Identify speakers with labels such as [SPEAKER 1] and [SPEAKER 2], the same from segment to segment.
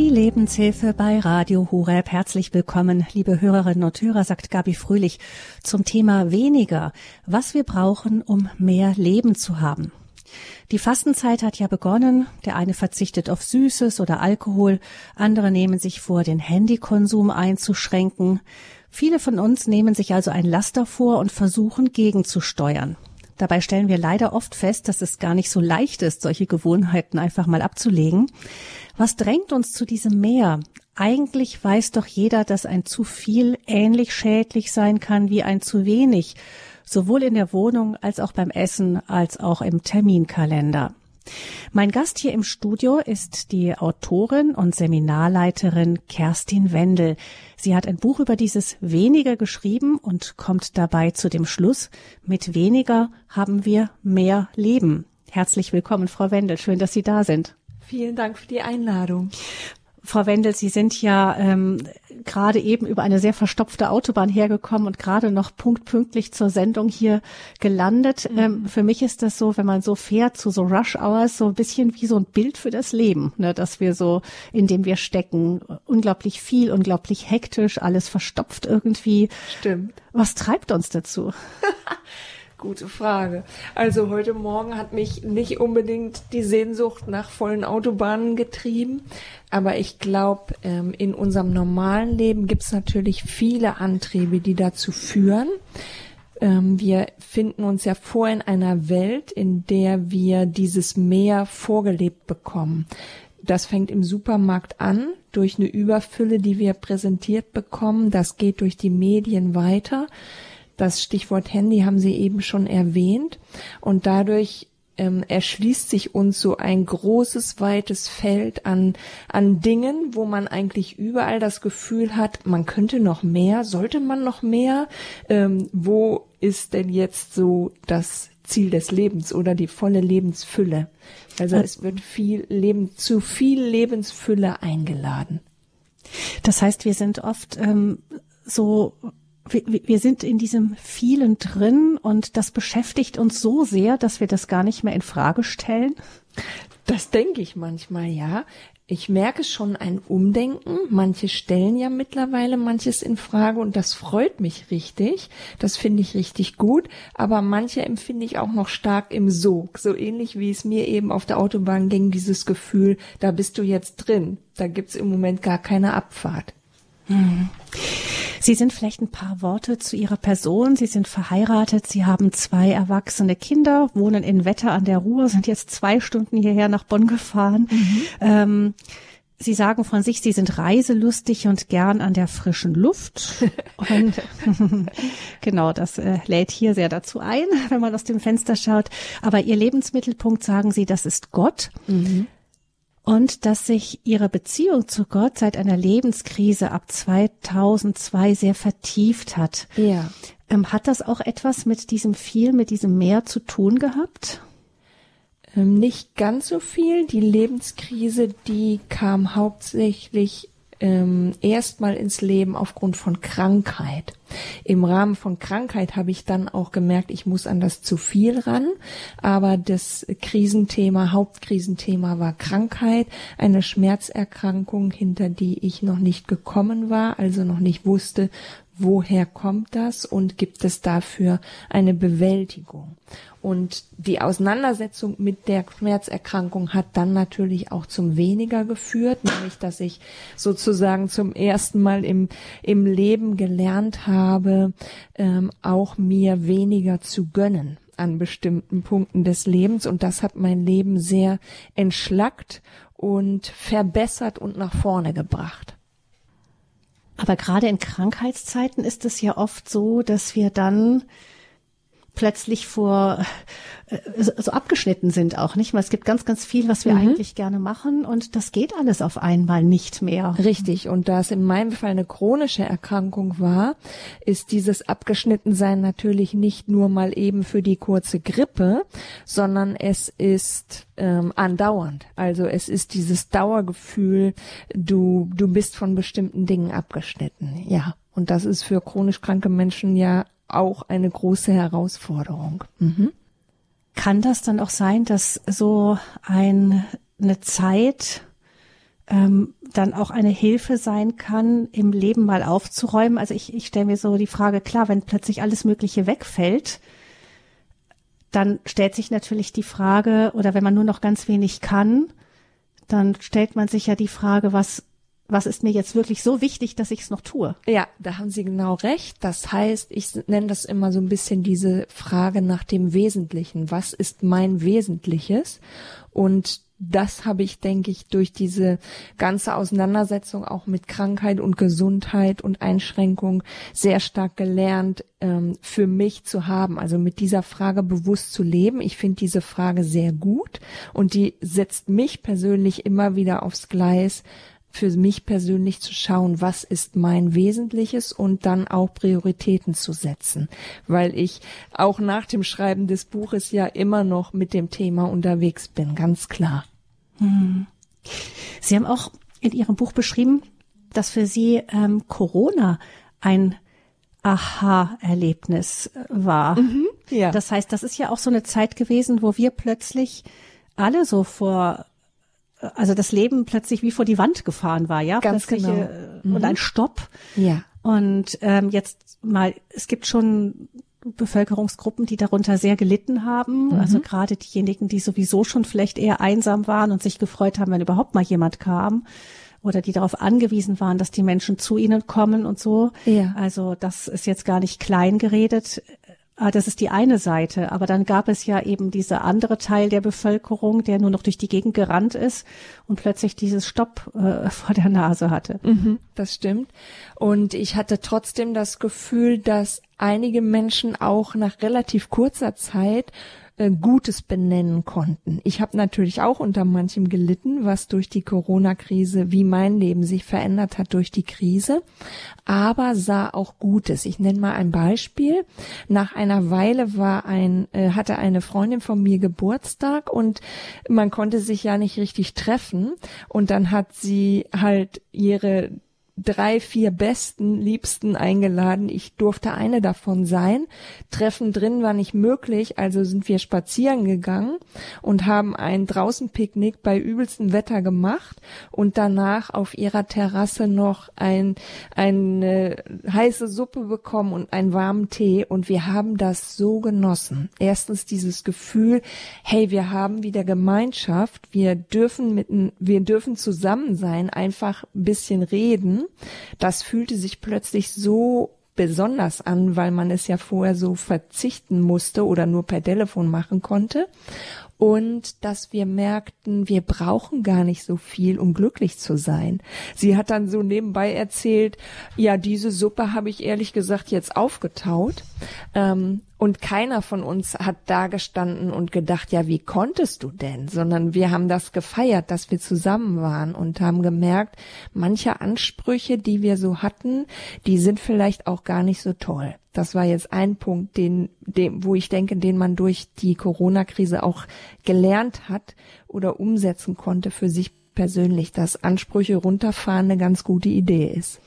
[SPEAKER 1] Die Lebenshilfe bei Radio Horeb. Herzlich willkommen, liebe Hörerinnen und Hörer, sagt Gabi Fröhlich zum Thema weniger, was wir brauchen, um mehr Leben zu haben. Die Fastenzeit hat ja begonnen. Der eine verzichtet auf Süßes oder Alkohol, andere nehmen sich vor, den Handykonsum einzuschränken. Viele von uns nehmen sich also ein Laster vor und versuchen gegenzusteuern. Dabei stellen wir leider oft fest, dass es gar nicht so leicht ist, solche Gewohnheiten einfach mal abzulegen. Was drängt uns zu diesem Mehr? Eigentlich weiß doch jeder, dass ein zu viel ähnlich schädlich sein kann wie ein zu wenig, sowohl in der Wohnung als auch beim Essen als auch im Terminkalender. Mein Gast hier im Studio ist die Autorin und Seminarleiterin Kerstin Wendel. Sie hat ein Buch über dieses weniger geschrieben und kommt dabei zu dem Schluss, mit weniger haben wir mehr Leben. Herzlich willkommen, Frau Wendel. Schön, dass Sie da sind.
[SPEAKER 2] Vielen Dank für die Einladung.
[SPEAKER 1] Frau Wendel, Sie sind ja ähm, gerade eben über eine sehr verstopfte Autobahn hergekommen und gerade noch punktpünktlich zur Sendung hier gelandet. Mhm. Ähm, für mich ist das so, wenn man so fährt zu so Rush Hours, so ein bisschen wie so ein Bild für das Leben, ne, dass wir so, in dem wir stecken, unglaublich viel, unglaublich hektisch, alles verstopft irgendwie.
[SPEAKER 2] Stimmt.
[SPEAKER 1] Was treibt uns dazu?
[SPEAKER 2] Gute Frage. Also heute Morgen hat mich nicht unbedingt die Sehnsucht nach vollen Autobahnen getrieben, aber ich glaube, ähm, in unserem normalen Leben gibt es natürlich viele Antriebe, die dazu führen. Ähm, wir finden uns ja vor in einer Welt, in der wir dieses Mehr vorgelebt bekommen. Das fängt im Supermarkt an, durch eine Überfülle, die wir präsentiert bekommen. Das geht durch die Medien weiter. Das Stichwort Handy haben Sie eben schon erwähnt. Und dadurch ähm, erschließt sich uns so ein großes, weites Feld an, an Dingen, wo man eigentlich überall das Gefühl hat, man könnte noch mehr, sollte man noch mehr. Ähm, wo ist denn jetzt so das Ziel des Lebens oder die volle Lebensfülle? Also es wird viel Leben, zu viel Lebensfülle eingeladen.
[SPEAKER 1] Das heißt, wir sind oft ähm, so wir, sind in diesem vielen drin und das beschäftigt uns so sehr, dass wir das gar nicht mehr in Frage stellen.
[SPEAKER 2] Das denke ich manchmal, ja. Ich merke schon ein Umdenken. Manche stellen ja mittlerweile manches in Frage und das freut mich richtig. Das finde ich richtig gut. Aber manche empfinde ich auch noch stark im Sog. So ähnlich wie es mir eben auf der Autobahn ging, dieses Gefühl, da bist du jetzt drin. Da gibt's im Moment gar keine Abfahrt.
[SPEAKER 1] Sie sind vielleicht ein paar Worte zu Ihrer Person. Sie sind verheiratet, Sie haben zwei erwachsene Kinder, wohnen in Wetter an der Ruhr, sind jetzt zwei Stunden hierher nach Bonn gefahren. Mhm. Ähm, Sie sagen von sich, Sie sind reiselustig und gern an der frischen Luft. Und genau, das äh, lädt hier sehr dazu ein, wenn man aus dem Fenster schaut. Aber Ihr Lebensmittelpunkt, sagen Sie, das ist Gott. Mhm und dass sich ihre Beziehung zu Gott seit einer Lebenskrise ab 2002 sehr vertieft hat.
[SPEAKER 2] Ja.
[SPEAKER 1] Ähm, hat das auch etwas mit diesem viel, mit diesem Mehr zu tun gehabt?
[SPEAKER 2] Ähm, nicht ganz so viel. Die Lebenskrise, die kam hauptsächlich ähm, erstmal ins Leben aufgrund von Krankheit. Im Rahmen von Krankheit habe ich dann auch gemerkt, ich muss an das zu viel ran. Aber das Krisenthema, Hauptkrisenthema war Krankheit, eine Schmerzerkrankung, hinter die ich noch nicht gekommen war, also noch nicht wusste, woher kommt das und gibt es dafür eine Bewältigung. Und die Auseinandersetzung mit der Schmerzerkrankung hat dann natürlich auch zum weniger geführt, nämlich dass ich sozusagen zum ersten Mal im, im Leben gelernt habe, ähm, auch mir weniger zu gönnen an bestimmten Punkten des Lebens. Und das hat mein Leben sehr entschlackt und verbessert und nach vorne gebracht.
[SPEAKER 1] Aber gerade in Krankheitszeiten ist es ja oft so, dass wir dann plötzlich vor äh, so abgeschnitten sind auch nicht, weil es gibt ganz, ganz viel, was wir mhm. eigentlich gerne machen und das geht alles auf einmal nicht mehr.
[SPEAKER 2] Richtig. Und da es in meinem Fall eine chronische Erkrankung war, ist dieses Abgeschnittensein natürlich nicht nur mal eben für die kurze Grippe, sondern es ist ähm, andauernd. Also es ist dieses Dauergefühl, du, du bist von bestimmten Dingen abgeschnitten. Ja. Und das ist für chronisch kranke Menschen ja auch eine große Herausforderung. Mhm.
[SPEAKER 1] Kann das dann auch sein, dass so ein, eine Zeit ähm, dann auch eine Hilfe sein kann, im Leben mal aufzuräumen. Also ich, ich stelle mir so die Frage, klar, wenn plötzlich alles Mögliche wegfällt, dann stellt sich natürlich die Frage, oder wenn man nur noch ganz wenig kann, dann stellt man sich ja die Frage, was was ist mir jetzt wirklich so wichtig, dass ich es noch tue?
[SPEAKER 2] Ja, da haben Sie genau recht. Das heißt, ich nenne das immer so ein bisschen diese Frage nach dem Wesentlichen. Was ist mein Wesentliches? Und das habe ich, denke ich, durch diese ganze Auseinandersetzung auch mit Krankheit und Gesundheit und Einschränkung sehr stark gelernt, ähm, für mich zu haben. Also mit dieser Frage bewusst zu leben. Ich finde diese Frage sehr gut und die setzt mich persönlich immer wieder aufs Gleis, für mich persönlich zu schauen, was ist mein Wesentliches und dann auch Prioritäten zu setzen, weil ich auch nach dem Schreiben des Buches ja immer noch mit dem Thema unterwegs bin, ganz klar.
[SPEAKER 1] Hm. Sie haben auch in Ihrem Buch beschrieben, dass für Sie ähm, Corona ein Aha-Erlebnis äh, war. Mhm, ja. Das heißt, das ist ja auch so eine Zeit gewesen, wo wir plötzlich alle so vor also das Leben plötzlich wie vor die Wand gefahren war, ja,
[SPEAKER 2] ganz
[SPEAKER 1] plötzlich
[SPEAKER 2] genau.
[SPEAKER 1] Äh, und ein Stopp.
[SPEAKER 2] Ja.
[SPEAKER 1] Und ähm, jetzt mal, es gibt schon Bevölkerungsgruppen, die darunter sehr gelitten haben. Mhm. Also gerade diejenigen, die sowieso schon vielleicht eher einsam waren und sich gefreut haben, wenn überhaupt mal jemand kam. Oder die darauf angewiesen waren, dass die Menschen zu ihnen kommen und so.
[SPEAKER 2] Ja.
[SPEAKER 1] Also das ist jetzt gar nicht klein geredet. Ah, das ist die eine Seite. Aber dann gab es ja eben diese andere Teil der Bevölkerung, der nur noch durch die Gegend gerannt ist und plötzlich dieses Stopp äh, vor der Nase hatte.
[SPEAKER 2] Mhm, das stimmt. Und ich hatte trotzdem das Gefühl, dass einige Menschen auch nach relativ kurzer Zeit äh, Gutes benennen konnten. Ich habe natürlich auch unter manchem gelitten, was durch die Corona-Krise, wie mein Leben sich verändert hat durch die Krise, aber sah auch Gutes. Ich nenne mal ein Beispiel. Nach einer Weile war ein, äh, hatte eine Freundin von mir Geburtstag und man konnte sich ja nicht richtig treffen und dann hat sie halt ihre drei, vier besten, liebsten eingeladen. Ich durfte eine davon sein. Treffen drin war nicht möglich, also sind wir spazieren gegangen und haben ein Draußenpicknick bei übelstem Wetter gemacht und danach auf ihrer Terrasse noch ein, eine heiße Suppe bekommen und einen warmen Tee und wir haben das so genossen. Erstens dieses Gefühl, hey, wir haben wieder Gemeinschaft, wir dürfen mitten, wir dürfen zusammen sein, einfach ein bisschen reden das fühlte sich plötzlich so besonders an, weil man es ja vorher so verzichten musste oder nur per Telefon machen konnte und dass wir merkten, wir brauchen gar nicht so viel, um glücklich zu sein. Sie hat dann so nebenbei erzählt, ja, diese Suppe habe ich ehrlich gesagt jetzt aufgetaut. Ähm, und keiner von uns hat da gestanden und gedacht, ja, wie konntest du denn? Sondern wir haben das gefeiert, dass wir zusammen waren und haben gemerkt, manche Ansprüche, die wir so hatten, die sind vielleicht auch gar nicht so toll. Das war jetzt ein Punkt, den, den, wo ich denke, den man durch die Corona-Krise auch gelernt hat oder umsetzen konnte für sich persönlich, dass Ansprüche runterfahren eine ganz gute Idee ist.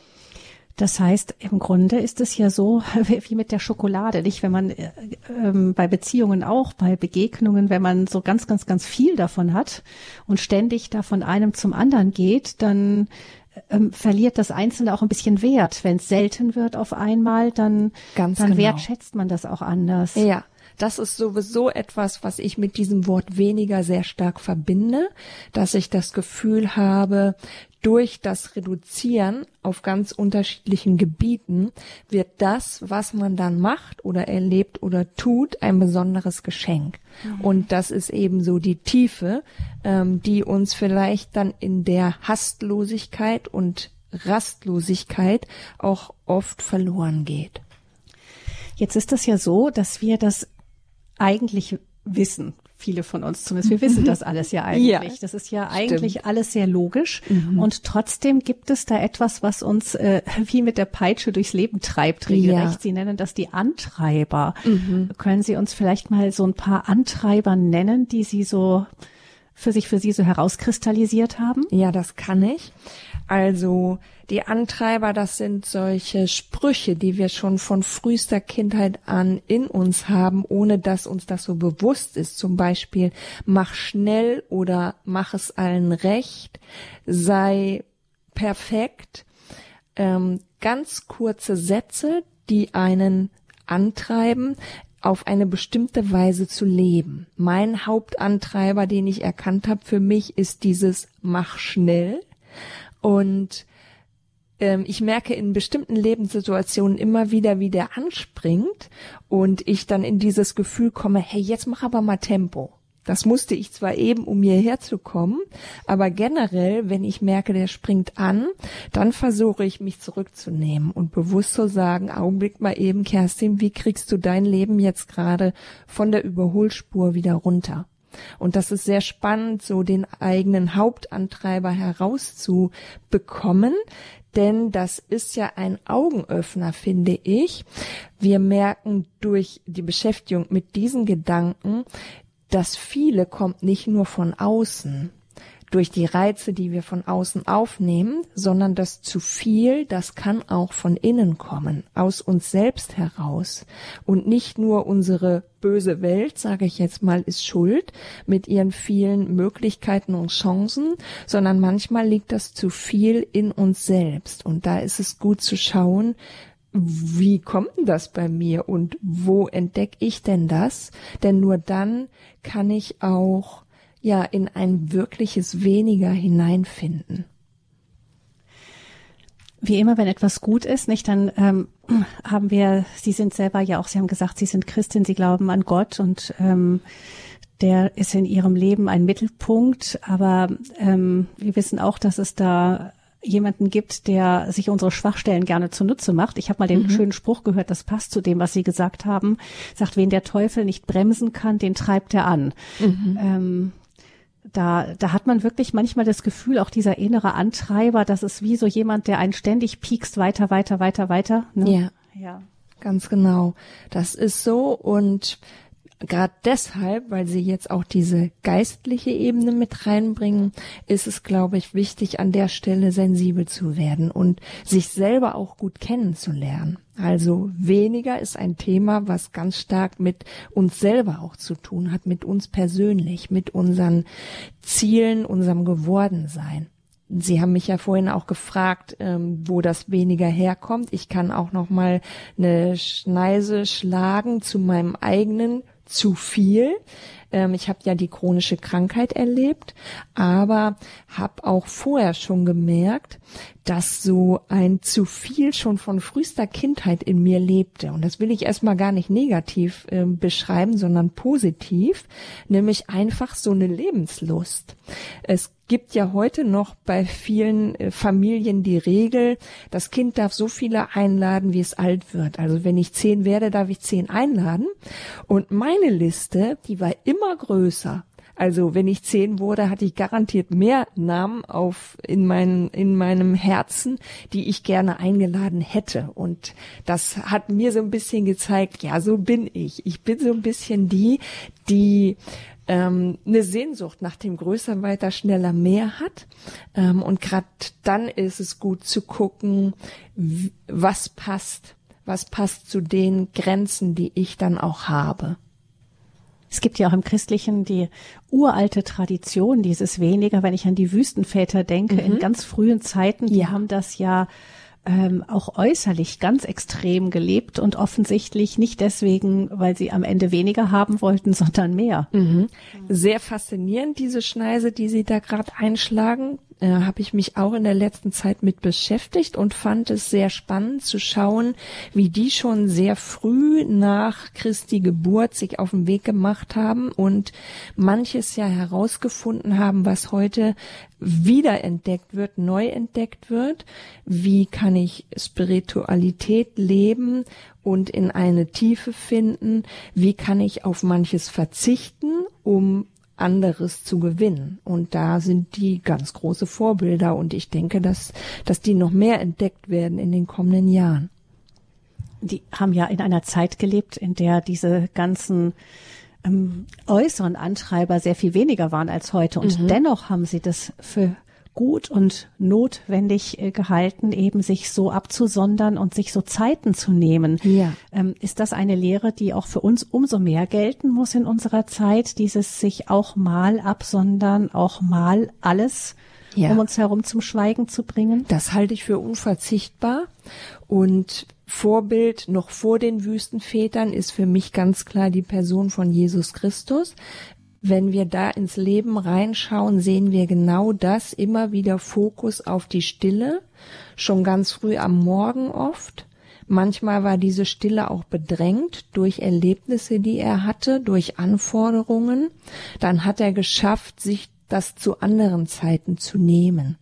[SPEAKER 1] Das heißt, im Grunde ist es ja so wie mit der Schokolade, nicht? Wenn man äh, ähm, bei Beziehungen auch, bei Begegnungen, wenn man so ganz, ganz, ganz viel davon hat und ständig da von einem zum anderen geht, dann ähm, verliert das Einzelne auch ein bisschen Wert. Wenn es selten wird auf einmal, dann,
[SPEAKER 2] Ganz
[SPEAKER 1] dann
[SPEAKER 2] genau.
[SPEAKER 1] wertschätzt man das auch anders.
[SPEAKER 2] Ja. Das ist sowieso etwas, was ich mit diesem Wort weniger sehr stark verbinde, dass ich das Gefühl habe, durch das Reduzieren auf ganz unterschiedlichen Gebieten wird das, was man dann macht oder erlebt oder tut, ein besonderes Geschenk. Mhm. Und das ist eben so die Tiefe, ähm, die uns vielleicht dann in der Hastlosigkeit und Rastlosigkeit auch oft verloren geht.
[SPEAKER 1] Jetzt ist es ja so, dass wir das eigentlich wissen, viele von uns zumindest. Wir wissen das alles ja eigentlich. Ja, das ist ja eigentlich stimmt. alles sehr logisch. Mhm. Und trotzdem gibt es da etwas, was uns äh, wie mit der Peitsche durchs Leben treibt, regelrecht. Ja. Sie nennen das die Antreiber. Mhm. Können Sie uns vielleicht mal so ein paar Antreiber nennen, die Sie so für sich für Sie so herauskristallisiert haben?
[SPEAKER 2] Ja, das kann ich. Also die Antreiber, das sind solche Sprüche, die wir schon von frühester Kindheit an in uns haben, ohne dass uns das so bewusst ist. Zum Beispiel, mach schnell oder mach es allen recht, sei perfekt. Ähm, ganz kurze Sätze, die einen antreiben, auf eine bestimmte Weise zu leben. Mein Hauptantreiber, den ich erkannt habe für mich, ist dieses Mach schnell. Und ähm, ich merke in bestimmten Lebenssituationen immer wieder, wie der anspringt und ich dann in dieses Gefühl komme, hey, jetzt mach aber mal Tempo. Das musste ich zwar eben, um hierher zu kommen, aber generell, wenn ich merke, der springt an, dann versuche ich mich zurückzunehmen und bewusst zu sagen, Augenblick mal eben, Kerstin, wie kriegst du dein Leben jetzt gerade von der Überholspur wieder runter? Und das ist sehr spannend, so den eigenen Hauptantreiber herauszubekommen, denn das ist ja ein Augenöffner, finde ich. Wir merken durch die Beschäftigung mit diesen Gedanken, das viele kommt nicht nur von außen durch die Reize, die wir von außen aufnehmen, sondern das zu viel, das kann auch von innen kommen, aus uns selbst heraus. Und nicht nur unsere böse Welt, sage ich jetzt mal, ist schuld mit ihren vielen Möglichkeiten und Chancen, sondern manchmal liegt das zu viel in uns selbst. Und da ist es gut zu schauen, wie kommt denn das bei mir und wo entdecke ich denn das? Denn nur dann kann ich auch ja in ein wirkliches weniger hineinfinden.
[SPEAKER 1] Wie immer, wenn etwas gut ist, nicht, dann ähm, haben wir, Sie sind selber ja auch, Sie haben gesagt, Sie sind Christin, Sie glauben an Gott und ähm, der ist in Ihrem Leben ein Mittelpunkt, aber ähm, wir wissen auch, dass es da jemanden gibt, der sich unsere Schwachstellen gerne zunutze macht. Ich habe mal den mhm. schönen Spruch gehört, das passt zu dem, was Sie gesagt haben. Sagt, wen der Teufel nicht bremsen kann, den treibt er an. Mhm. Ähm, da, da hat man wirklich manchmal das Gefühl, auch dieser innere Antreiber, das ist wie so jemand, der einen ständig piekst, weiter, weiter, weiter, weiter.
[SPEAKER 2] Ne? Ja. Ja. Ganz genau. Das ist so und gerade deshalb, weil sie jetzt auch diese geistliche Ebene mit reinbringen, ist es, glaube ich, wichtig, an der Stelle sensibel zu werden und sich selber auch gut kennenzulernen. Also weniger ist ein Thema, was ganz stark mit uns selber auch zu tun hat, mit uns persönlich, mit unseren Zielen, unserem Gewordensein. Sie haben mich ja vorhin auch gefragt, ähm, wo das weniger herkommt. Ich kann auch noch mal eine Schneise schlagen zu meinem eigenen zu viel. Ähm, ich habe ja die chronische Krankheit erlebt, aber habe auch vorher schon gemerkt, dass so ein zu viel schon von frühester Kindheit in mir lebte. Und das will ich erstmal gar nicht negativ äh, beschreiben, sondern positiv, nämlich einfach so eine Lebenslust. Es gibt ja heute noch bei vielen äh, Familien die Regel, das Kind darf so viele einladen, wie es alt wird. Also wenn ich zehn werde, darf ich zehn einladen. Und meine Liste, die war immer größer. Also wenn ich zehn wurde, hatte ich garantiert mehr Namen auf in meinem in meinem Herzen, die ich gerne eingeladen hätte. Und das hat mir so ein bisschen gezeigt, ja, so bin ich. Ich bin so ein bisschen die, die ähm, eine Sehnsucht nach dem Größer, weiter, schneller, mehr hat. Ähm, und gerade dann ist es gut zu gucken, was passt, was passt zu den Grenzen, die ich dann auch habe.
[SPEAKER 1] Es gibt ja auch im Christlichen die uralte Tradition, dieses weniger, wenn ich an die Wüstenväter denke, mhm. in ganz frühen Zeiten, die ja. haben das ja ähm, auch äußerlich ganz extrem gelebt und offensichtlich nicht deswegen, weil sie am Ende weniger haben wollten, sondern mehr.
[SPEAKER 2] Mhm. Sehr faszinierend, diese Schneise, die Sie da gerade einschlagen äh, habe ich mich auch in der letzten Zeit mit beschäftigt und fand es sehr spannend zu schauen, wie die schon sehr früh nach Christi Geburt sich auf den Weg gemacht haben und manches ja herausgefunden haben, was heute wiederentdeckt wird, neu entdeckt wird. Wie kann ich Spiritualität leben und in eine Tiefe finden? Wie kann ich auf manches verzichten, um anderes zu gewinnen. Und da sind die ganz große Vorbilder und ich denke, dass, dass die noch mehr entdeckt werden in den kommenden Jahren.
[SPEAKER 1] Die haben ja in einer Zeit gelebt, in der diese ganzen ähm, äußeren Antreiber sehr viel weniger waren als heute und mhm. dennoch haben sie das für gut und notwendig äh, gehalten, eben sich so abzusondern und sich so Zeiten zu nehmen.
[SPEAKER 2] Ja.
[SPEAKER 1] Ähm, ist das eine Lehre, die auch für uns umso mehr gelten muss in unserer Zeit, dieses sich auch mal absondern, auch mal alles ja. um uns herum zum Schweigen zu bringen?
[SPEAKER 2] Das halte ich für unverzichtbar und Vorbild noch vor den Wüstenvätern ist für mich ganz klar die Person von Jesus Christus. Wenn wir da ins Leben reinschauen, sehen wir genau das, immer wieder Fokus auf die Stille, schon ganz früh am Morgen oft. Manchmal war diese Stille auch bedrängt durch Erlebnisse, die er hatte, durch Anforderungen. Dann hat er geschafft, sich das zu anderen Zeiten zu nehmen.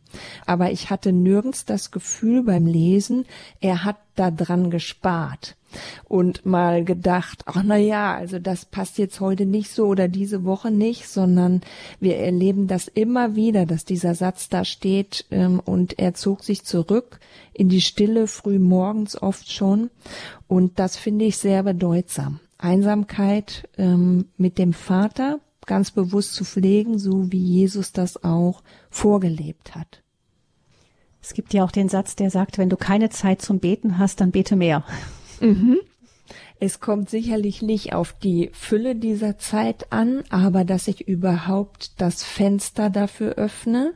[SPEAKER 2] Aber ich hatte nirgends das Gefühl beim Lesen, er hat da dran gespart und mal gedacht, ach na ja, also das passt jetzt heute nicht so oder diese Woche nicht, sondern wir erleben das immer wieder, dass dieser Satz da steht ähm, und er zog sich zurück in die Stille früh morgens oft schon und das finde ich sehr bedeutsam. Einsamkeit ähm, mit dem Vater, ganz bewusst zu pflegen, so wie Jesus das auch vorgelebt hat.
[SPEAKER 1] Es gibt ja auch den Satz, der sagt, wenn du keine Zeit zum Beten hast, dann bete mehr.
[SPEAKER 2] Mhm. Es kommt sicherlich nicht auf die Fülle dieser Zeit an, aber dass ich überhaupt das Fenster dafür öffne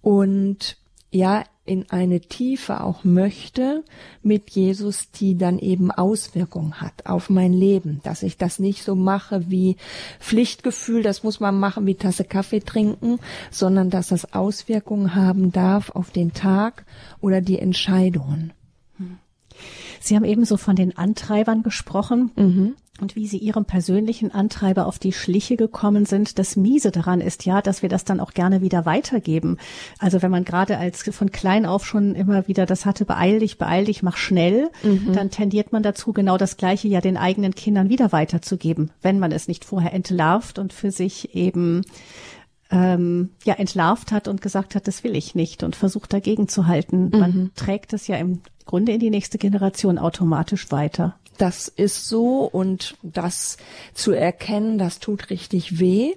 [SPEAKER 2] und ja, in eine Tiefe auch möchte mit Jesus, die dann eben Auswirkungen hat auf mein Leben, dass ich das nicht so mache wie Pflichtgefühl, das muss man machen wie Tasse Kaffee trinken, sondern dass das Auswirkungen haben darf auf den Tag oder die Entscheidungen.
[SPEAKER 1] Sie haben ebenso von den Antreibern gesprochen.
[SPEAKER 2] Mhm
[SPEAKER 1] und wie sie ihrem persönlichen Antreiber auf die Schliche gekommen sind. Das Miese daran ist ja, dass wir das dann auch gerne wieder weitergeben. Also wenn man gerade als von klein auf schon immer wieder das hatte, beeil dich, beeil dich, mach schnell, mhm. dann tendiert man dazu, genau das Gleiche ja den eigenen Kindern wieder weiterzugeben, wenn man es nicht vorher entlarvt und für sich eben ähm, ja entlarvt hat und gesagt hat, das will ich nicht und versucht dagegen zu halten. Mhm. Man trägt es ja im Grunde in die nächste Generation automatisch weiter
[SPEAKER 2] das ist so und das zu erkennen, das tut richtig weh.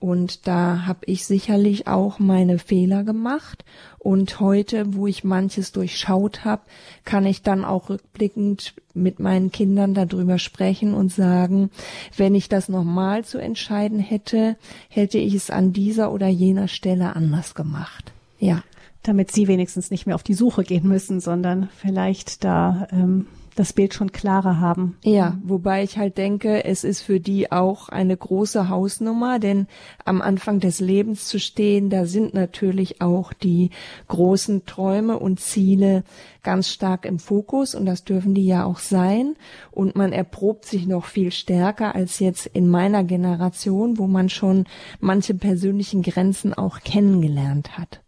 [SPEAKER 2] Und da habe ich sicherlich auch meine Fehler gemacht. Und heute, wo ich manches durchschaut habe, kann ich dann auch rückblickend mit meinen Kindern darüber sprechen und sagen, wenn ich das nochmal zu entscheiden hätte, hätte ich es an dieser oder jener Stelle anders gemacht. Ja.
[SPEAKER 1] Damit sie wenigstens nicht mehr auf die Suche gehen müssen, sondern vielleicht da ähm, das Bild schon klarer haben.
[SPEAKER 2] Ja, wobei ich halt denke, es ist für die auch eine große Hausnummer, denn am Anfang des Lebens zu stehen, da sind natürlich auch die großen Träume und Ziele ganz stark im Fokus und das dürfen die ja auch sein und man erprobt sich noch viel stärker als jetzt in meiner Generation, wo man schon manche persönlichen Grenzen auch kennengelernt hat.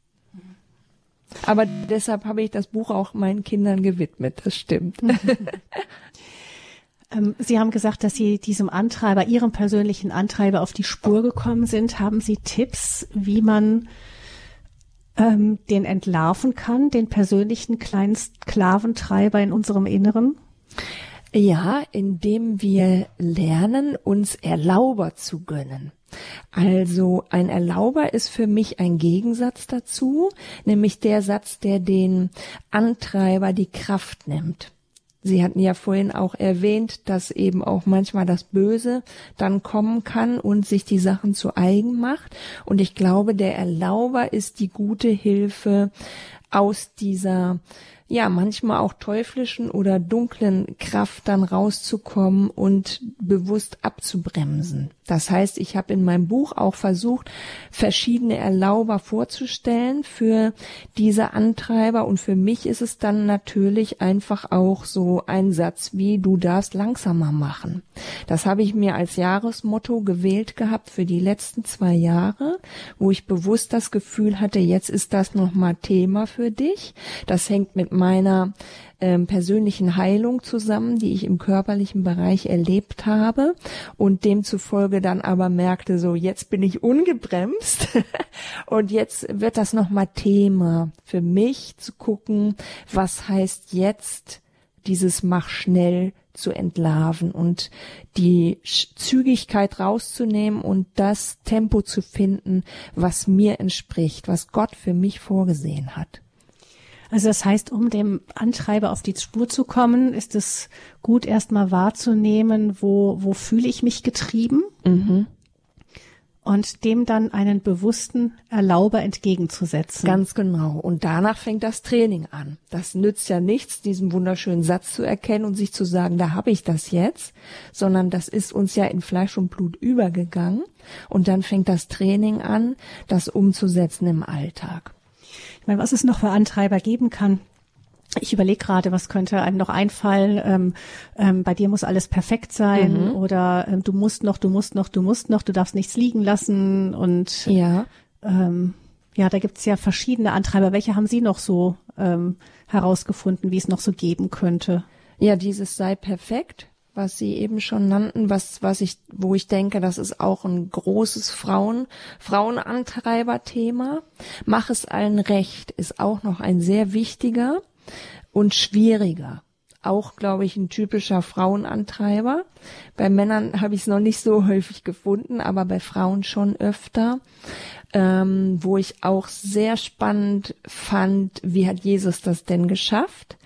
[SPEAKER 2] Aber deshalb habe ich das Buch auch meinen Kindern gewidmet, das stimmt.
[SPEAKER 1] Ähm, Sie haben gesagt, dass Sie diesem Antreiber, Ihrem persönlichen Antreiber auf die Spur gekommen sind. Haben Sie Tipps, wie man ähm, den entlarven kann, den persönlichen kleinen Sklaventreiber in unserem Inneren?
[SPEAKER 2] Ja, indem wir lernen, uns Erlauber zu gönnen. Also ein Erlauber ist für mich ein Gegensatz dazu, nämlich der Satz, der den Antreiber die Kraft nimmt. Sie hatten ja vorhin auch erwähnt, dass eben auch manchmal das Böse dann kommen kann und sich die Sachen zu eigen macht. Und ich glaube, der Erlauber ist die gute Hilfe aus dieser ja manchmal auch teuflischen oder dunklen Kraft dann rauszukommen und bewusst abzubremsen. Das heißt, ich habe in meinem Buch auch versucht, verschiedene Erlauber vorzustellen für diese Antreiber und für mich ist es dann natürlich einfach auch so ein Satz wie du darfst langsamer machen. Das habe ich mir als Jahresmotto gewählt gehabt für die letzten zwei Jahre, wo ich bewusst das Gefühl hatte, jetzt ist das nochmal Thema für dich. Das hängt mit meiner ähm, persönlichen Heilung zusammen, die ich im körperlichen Bereich erlebt habe und demzufolge dann aber merkte, so jetzt bin ich ungebremst und jetzt wird das nochmal Thema für mich zu gucken, was heißt jetzt dieses Mach schnell zu entlarven und die Zügigkeit rauszunehmen und das Tempo zu finden, was mir entspricht, was Gott für mich vorgesehen hat.
[SPEAKER 1] Also das heißt, um dem Antreiber auf die Spur zu kommen, ist es gut, erstmal wahrzunehmen, wo, wo fühle ich mich getrieben? Mhm und dem dann einen bewussten Erlauber entgegenzusetzen.
[SPEAKER 2] Ganz genau. Und danach fängt das Training an. Das nützt ja nichts, diesen wunderschönen Satz zu erkennen und sich zu sagen, da habe ich das jetzt, sondern das ist uns ja in Fleisch und Blut übergegangen. Und dann fängt das Training an, das umzusetzen im Alltag.
[SPEAKER 1] Meine, was es noch für Antreiber geben kann, ich überlege gerade, was könnte einem noch einfallen. Ähm, ähm, bei dir muss alles perfekt sein mhm. oder ähm, du musst noch, du musst noch, du musst noch, du darfst nichts liegen lassen und
[SPEAKER 2] ja,
[SPEAKER 1] ähm, ja, da gibt's ja verschiedene Antreiber. Welche haben Sie noch so ähm, herausgefunden, wie es noch so geben könnte?
[SPEAKER 2] Ja, dieses sei perfekt, was Sie eben schon nannten, was was ich, wo ich denke, das ist auch ein großes Frauen Frauenantreiberthema. Mach es allen recht ist auch noch ein sehr wichtiger und schwieriger. Auch, glaube ich, ein typischer Frauenantreiber. Bei Männern habe ich es noch nicht so häufig gefunden, aber bei Frauen schon öfter. Ähm, wo ich auch sehr spannend fand, wie hat Jesus das denn geschafft?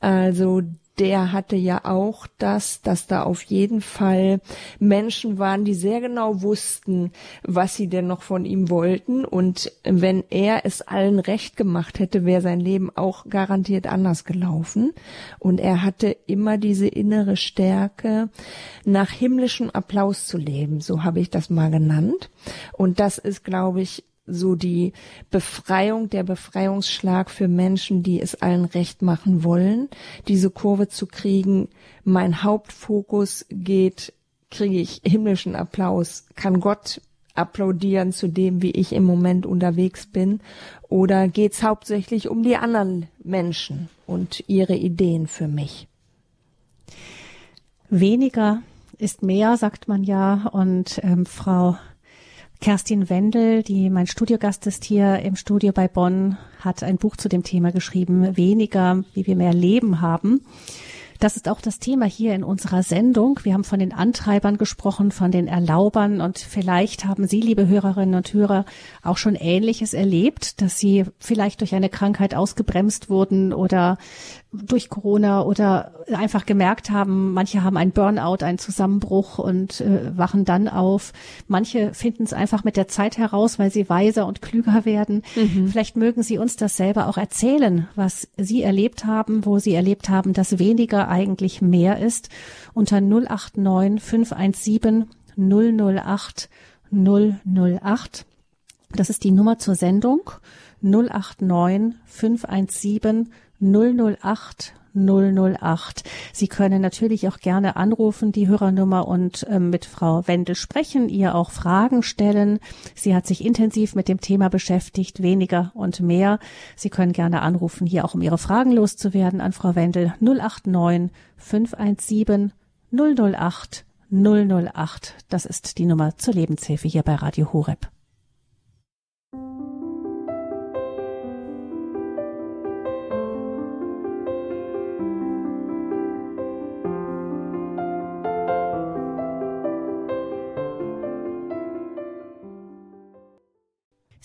[SPEAKER 2] Also der hatte ja auch das, dass da auf jeden Fall Menschen waren, die sehr genau wussten, was sie denn noch von ihm wollten. Und wenn er es allen recht gemacht hätte, wäre sein Leben auch garantiert anders gelaufen. Und er hatte immer diese innere Stärke, nach himmlischem Applaus zu leben. So habe ich das mal genannt. Und das ist, glaube ich, so die Befreiung, der Befreiungsschlag für Menschen, die es allen recht machen wollen, diese Kurve zu kriegen. Mein Hauptfokus geht, kriege ich himmlischen Applaus, kann Gott applaudieren zu dem, wie ich im Moment unterwegs bin, oder geht's hauptsächlich um die anderen Menschen und ihre Ideen für mich?
[SPEAKER 1] Weniger ist mehr, sagt man ja, und ähm, Frau Kerstin Wendel, die mein Studiogast ist hier im Studio bei Bonn, hat ein Buch zu dem Thema geschrieben, weniger, wie wir mehr Leben haben. Das ist auch das Thema hier in unserer Sendung. Wir haben von den Antreibern gesprochen, von den Erlaubern und vielleicht haben Sie, liebe Hörerinnen und Hörer, auch schon Ähnliches erlebt, dass Sie vielleicht durch eine Krankheit ausgebremst wurden oder durch Corona oder einfach gemerkt haben, manche haben einen Burnout, einen Zusammenbruch und äh, wachen dann auf. Manche finden es einfach mit der Zeit heraus, weil sie weiser und klüger werden. Mhm. Vielleicht mögen Sie uns das selber auch erzählen, was Sie erlebt haben, wo Sie erlebt haben, dass weniger eigentlich mehr ist. Unter 089 517 008 008. Das ist die Nummer zur Sendung. 089 517 008 008. Sie können natürlich auch gerne anrufen, die Hörernummer und äh, mit Frau Wendel sprechen, ihr auch Fragen stellen. Sie hat sich intensiv mit dem Thema beschäftigt, weniger und mehr. Sie können gerne anrufen, hier auch um Ihre Fragen loszuwerden an Frau Wendel 089 517 008 008. Das ist die Nummer zur Lebenshilfe hier bei Radio Horeb.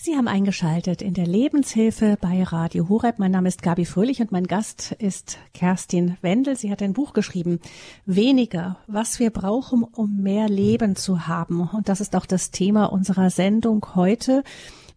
[SPEAKER 1] Sie haben eingeschaltet in der Lebenshilfe bei Radio Horeb. Mein Name ist Gabi Fröhlich und mein Gast ist Kerstin Wendel. Sie hat ein Buch geschrieben, Weniger, was wir brauchen, um mehr Leben zu haben. Und das ist auch das Thema unserer Sendung heute.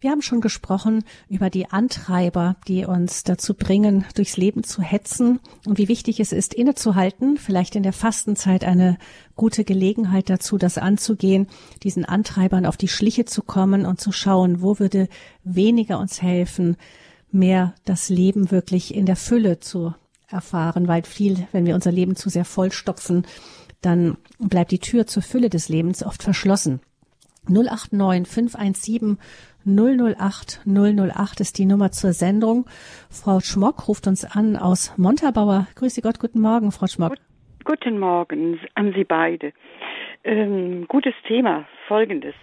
[SPEAKER 1] Wir haben schon gesprochen über die Antreiber, die uns dazu bringen, durchs Leben zu hetzen und wie wichtig es ist, innezuhalten, vielleicht in der Fastenzeit eine gute Gelegenheit dazu, das anzugehen, diesen Antreibern auf die Schliche zu kommen und zu schauen, wo würde weniger uns helfen, mehr das Leben wirklich in der Fülle zu erfahren, weil viel, wenn wir unser Leben zu sehr vollstopfen, dann bleibt die Tür zur Fülle des Lebens oft verschlossen. 089 517 008 008 ist die Nummer zur Sendung. Frau Schmock ruft uns an aus Montabaur. Grüße Gott, guten Morgen, Frau Schmock.
[SPEAKER 3] Guten Morgen an Sie beide. Ähm, gutes Thema. Folgendes.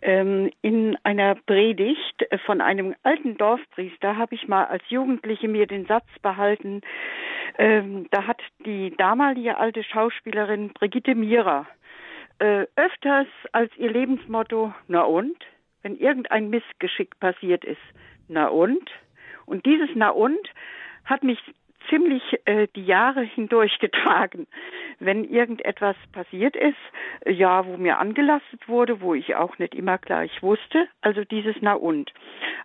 [SPEAKER 3] Ähm, in einer Predigt von einem alten Dorfpriester habe ich mal als Jugendliche mir den Satz behalten, ähm, da hat die damalige alte Schauspielerin Brigitte Mira äh, öfters als ihr Lebensmotto, na und, wenn irgendein Missgeschick passiert ist, na und, und dieses na und hat mich ziemlich äh, die Jahre hindurch getragen. Wenn irgendetwas passiert ist, äh, ja, wo mir angelastet wurde, wo ich auch nicht immer gleich wusste, also dieses Na und.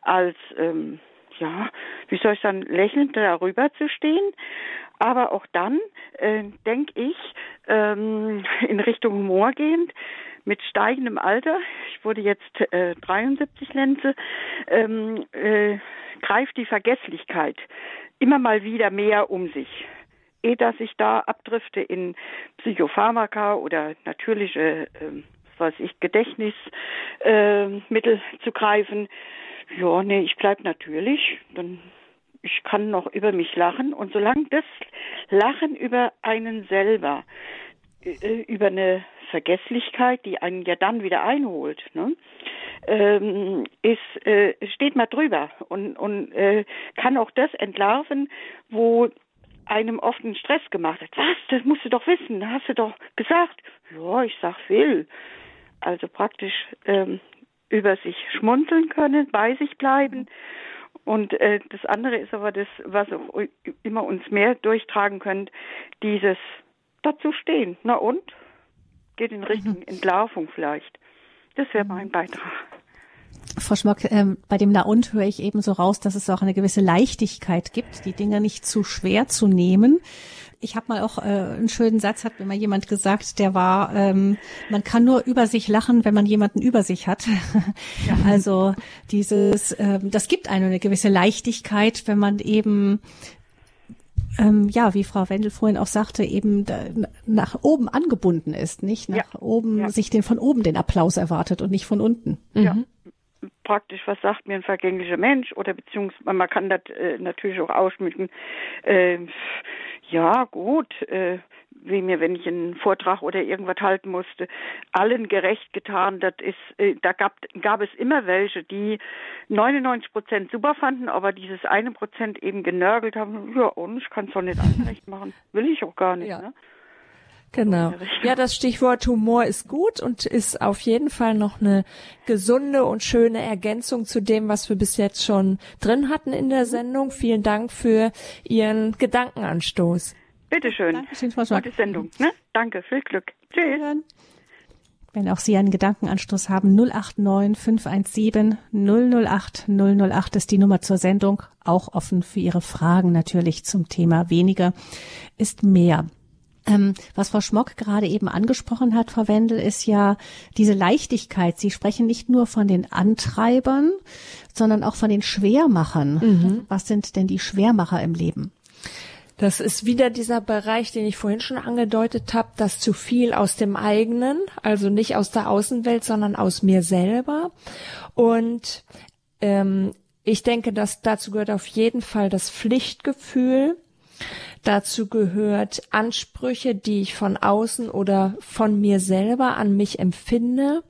[SPEAKER 3] Als, ähm, ja, wie soll ich dann, lächelnd darüber zu stehen. Aber auch dann, äh, denke ich, ähm, in Richtung Humor gehend, mit steigendem Alter, ich wurde jetzt äh, 73 Lenze, ähm, äh, greift die Vergesslichkeit immer mal wieder mehr um sich. Ehe dass ich da abdrifte in Psychopharmaka oder natürliche, äh, was ich, Gedächtnismittel äh, zu greifen. Ja, nee, ich bleib natürlich. Dann ich kann noch über mich lachen und solange das Lachen über einen selber, äh, über eine Vergesslichkeit, die einen ja dann wieder einholt, ne, ähm, ist, äh, steht man drüber und, und äh, kann auch das entlarven, wo einem oft einen Stress gemacht hat. Was? Das musst du doch wissen. Hast du doch gesagt. Ja, ich sag will. Also praktisch ähm, über sich schmunzeln können, bei sich bleiben. Und äh, das andere ist aber das, was auch immer uns mehr durchtragen könnt, dieses dazu stehen. Na und? Geht in Richtung mhm. Entlarvung vielleicht. Das wäre mein Beitrag.
[SPEAKER 1] Frau Schmock, ähm, bei dem Na und höre ich eben so raus, dass es auch eine gewisse Leichtigkeit gibt, die Dinge nicht zu schwer zu nehmen. Ich habe mal auch äh, einen schönen Satz, hat mir mal jemand gesagt, der war, ähm, man kann nur über sich lachen, wenn man jemanden über sich hat. Ja. Also dieses, ähm, das gibt einem eine gewisse Leichtigkeit, wenn man eben ähm, ja, wie Frau Wendel vorhin auch sagte, eben da, nach oben angebunden ist, nicht nach ja. oben, ja. sich den von oben den Applaus erwartet und nicht von unten.
[SPEAKER 3] Ja. Mhm. Praktisch, was sagt mir ein vergänglicher Mensch oder beziehungsweise man kann das äh, natürlich auch ausschmücken. Äh, ja, gut, äh, wie mir, wenn ich einen Vortrag oder irgendwas halten musste, allen gerecht getan. Das ist, äh, da gab, gab es immer welche, die 99 Prozent super fanden, aber dieses eine Prozent eben genörgelt haben. Ja, und ich kann es doch nicht anrecht machen. Will ich auch gar nicht. Ja. Ne?
[SPEAKER 2] Genau. Ja, das Stichwort Humor ist gut und ist auf jeden Fall noch eine gesunde und schöne Ergänzung zu dem, was wir bis jetzt schon drin hatten in der Sendung. Vielen Dank für Ihren Gedankenanstoß.
[SPEAKER 3] Bitteschön. Dankeschön, Frau Schwarz. Gute Sendung. Ne? Danke, viel Glück. Tschüss.
[SPEAKER 1] Wenn auch Sie einen Gedankenanstoß haben, 089 517 008 008 ist die Nummer zur Sendung. Auch offen für Ihre Fragen natürlich zum Thema weniger ist mehr. Ähm, was Frau Schmock gerade eben angesprochen hat, Frau Wendel, ist ja diese Leichtigkeit. Sie sprechen nicht nur von den Antreibern, sondern auch von den Schwermachern. Mhm. Was sind denn die Schwermacher im Leben?
[SPEAKER 2] Das ist wieder dieser Bereich, den ich vorhin schon angedeutet habe, dass zu viel aus dem eigenen, also nicht aus der Außenwelt, sondern aus mir selber. Und ähm, ich denke, dass dazu gehört auf jeden Fall das Pflichtgefühl. Dazu gehört Ansprüche, die ich von außen oder von mir selber an mich empfinde.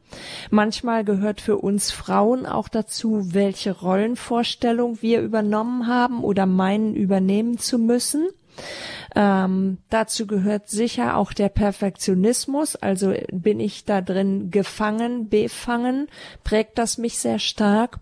[SPEAKER 2] Manchmal gehört für uns Frauen auch dazu, welche Rollenvorstellung wir übernommen haben oder meinen übernehmen zu müssen. Ähm, dazu gehört sicher auch der Perfektionismus. Also bin ich da drin gefangen, befangen, prägt das mich sehr stark.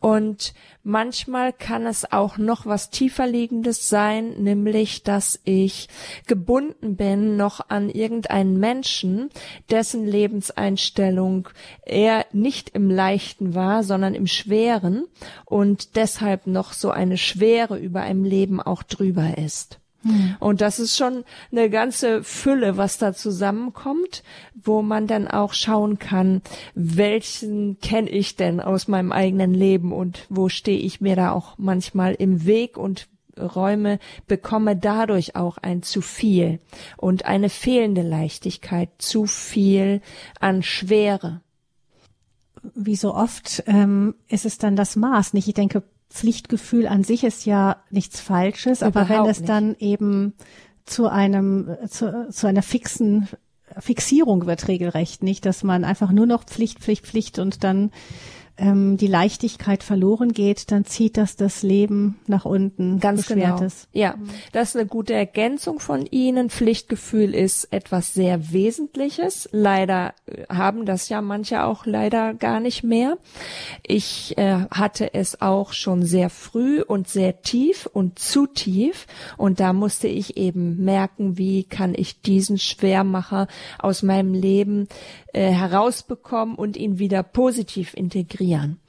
[SPEAKER 2] Und manchmal kann es auch noch was tieferliegendes sein, nämlich, dass ich gebunden bin noch an irgendeinen Menschen, dessen Lebenseinstellung eher nicht im Leichten war, sondern im Schweren und deshalb noch so eine Schwere über einem Leben auch drüber ist. Hm. Und das ist schon eine ganze Fülle, was da zusammenkommt, wo man dann auch schauen kann, welchen kenne ich denn aus meinem eigenen Leben und wo stehe ich mir da auch manchmal im Weg und Räume bekomme dadurch auch ein zu viel und eine fehlende Leichtigkeit, zu viel an Schwere.
[SPEAKER 1] Wie so oft ähm, ist es dann das Maß, nicht? Ich denke, Pflichtgefühl an sich ist ja nichts Falsches, aber wenn es nicht. dann eben zu einem, zu, zu einer fixen Fixierung wird regelrecht, nicht, dass man einfach nur noch Pflicht, Pflicht, Pflicht und dann die Leichtigkeit verloren geht, dann zieht das das Leben nach unten.
[SPEAKER 2] Ganz genau. Ja, das ist eine gute Ergänzung von Ihnen. Pflichtgefühl ist etwas sehr Wesentliches. Leider äh, haben das ja manche auch leider gar nicht mehr. Ich äh, hatte es auch schon sehr früh und sehr tief und zu tief. Und da musste ich eben merken, wie kann ich diesen Schwermacher aus meinem Leben äh, herausbekommen und ihn wieder positiv integrieren.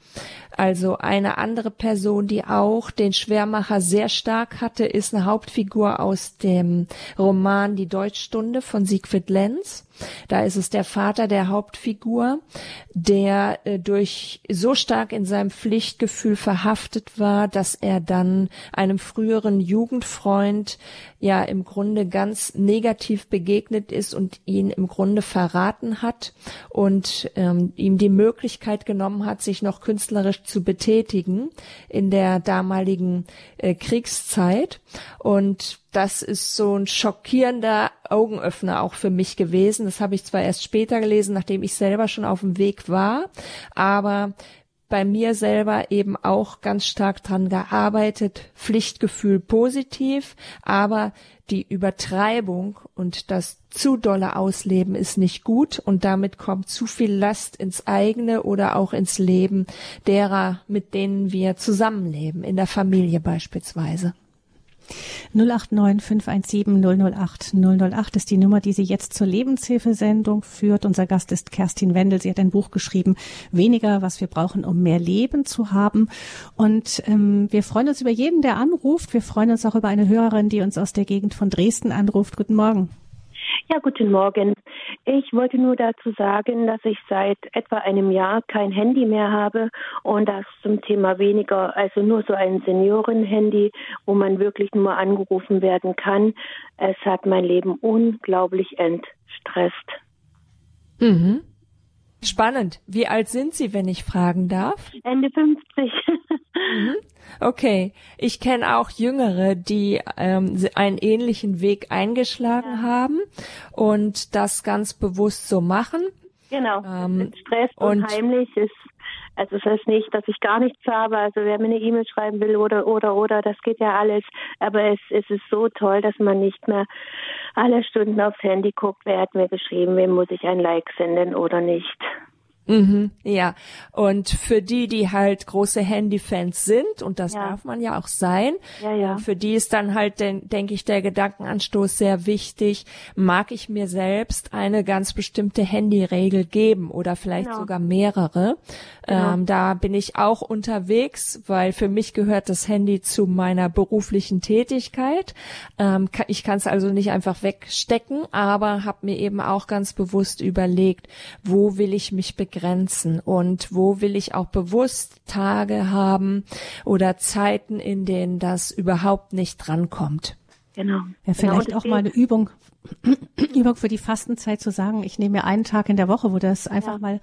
[SPEAKER 2] Also eine andere Person, die auch den Schwermacher sehr stark hatte, ist eine Hauptfigur aus dem Roman Die Deutschstunde von Siegfried Lenz. Da ist es der Vater der Hauptfigur, der äh, durch so stark in seinem Pflichtgefühl verhaftet war, dass er dann einem früheren Jugendfreund ja im Grunde ganz negativ begegnet ist und ihn im Grunde verraten hat und ähm, ihm die Möglichkeit genommen hat, sich noch künstlerisch zu betätigen in der damaligen äh, Kriegszeit. Und das ist so ein schockierender Augenöffner auch für mich gewesen. Das habe ich zwar erst später gelesen, nachdem ich selber schon auf dem Weg war, aber bei mir selber eben auch ganz stark dran gearbeitet, Pflichtgefühl positiv, aber die Übertreibung und das zu dolle Ausleben ist nicht gut und damit kommt zu viel Last ins eigene oder auch ins Leben derer, mit denen wir zusammenleben, in der Familie beispielsweise.
[SPEAKER 1] 089 517 008 008 ist die Nummer, die sie jetzt zur Lebenshilfesendung führt. Unser Gast ist Kerstin Wendel. Sie hat ein Buch geschrieben, Weniger, was wir brauchen, um mehr Leben zu haben. Und ähm, wir freuen uns über jeden, der anruft. Wir freuen uns auch über eine Hörerin, die uns aus der Gegend von Dresden anruft. Guten Morgen.
[SPEAKER 4] Ja, guten Morgen. Ich wollte nur dazu sagen, dass ich seit etwa einem Jahr kein Handy mehr habe und das zum Thema weniger, also nur so ein Seniorenhandy, wo man wirklich nur angerufen werden kann. Es hat mein Leben unglaublich entstresst.
[SPEAKER 2] Mhm. Spannend. Wie alt sind Sie, wenn ich fragen darf?
[SPEAKER 4] Ende 50.
[SPEAKER 2] mhm. Okay. Ich kenne auch Jüngere, die ähm, einen ähnlichen Weg eingeschlagen ja. haben und das ganz bewusst so machen.
[SPEAKER 4] Genau. Ähm, Stress und, und heimlich ist also es heißt nicht, dass ich gar nichts habe. Also wer mir eine E-Mail schreiben will oder oder oder, das geht ja alles. Aber es, es ist so toll, dass man nicht mehr alle Stunden aufs Handy guckt, wer hat mir geschrieben, wem muss ich ein Like senden oder nicht.
[SPEAKER 2] Mhm, ja, und für die, die halt große Handyfans sind, und das ja. darf man ja auch sein, ja, ja. für die ist dann halt, denke ich, der Gedankenanstoß sehr wichtig. Mag ich mir selbst eine ganz bestimmte Handyregel geben oder vielleicht genau. sogar mehrere? Genau. Ähm, da bin ich auch unterwegs, weil für mich gehört das Handy zu meiner beruflichen Tätigkeit. Ähm, ich kann es also nicht einfach wegstecken, aber habe mir eben auch ganz bewusst überlegt, wo will ich mich begrenzen Grenzen und wo will ich auch bewusst Tage haben oder Zeiten, in denen das überhaupt nicht drankommt.
[SPEAKER 1] Genau. Ja, vielleicht genau. auch mal eine Übung, Übung für die Fastenzeit zu sagen, ich nehme mir einen Tag in der Woche, wo das einfach ja. mal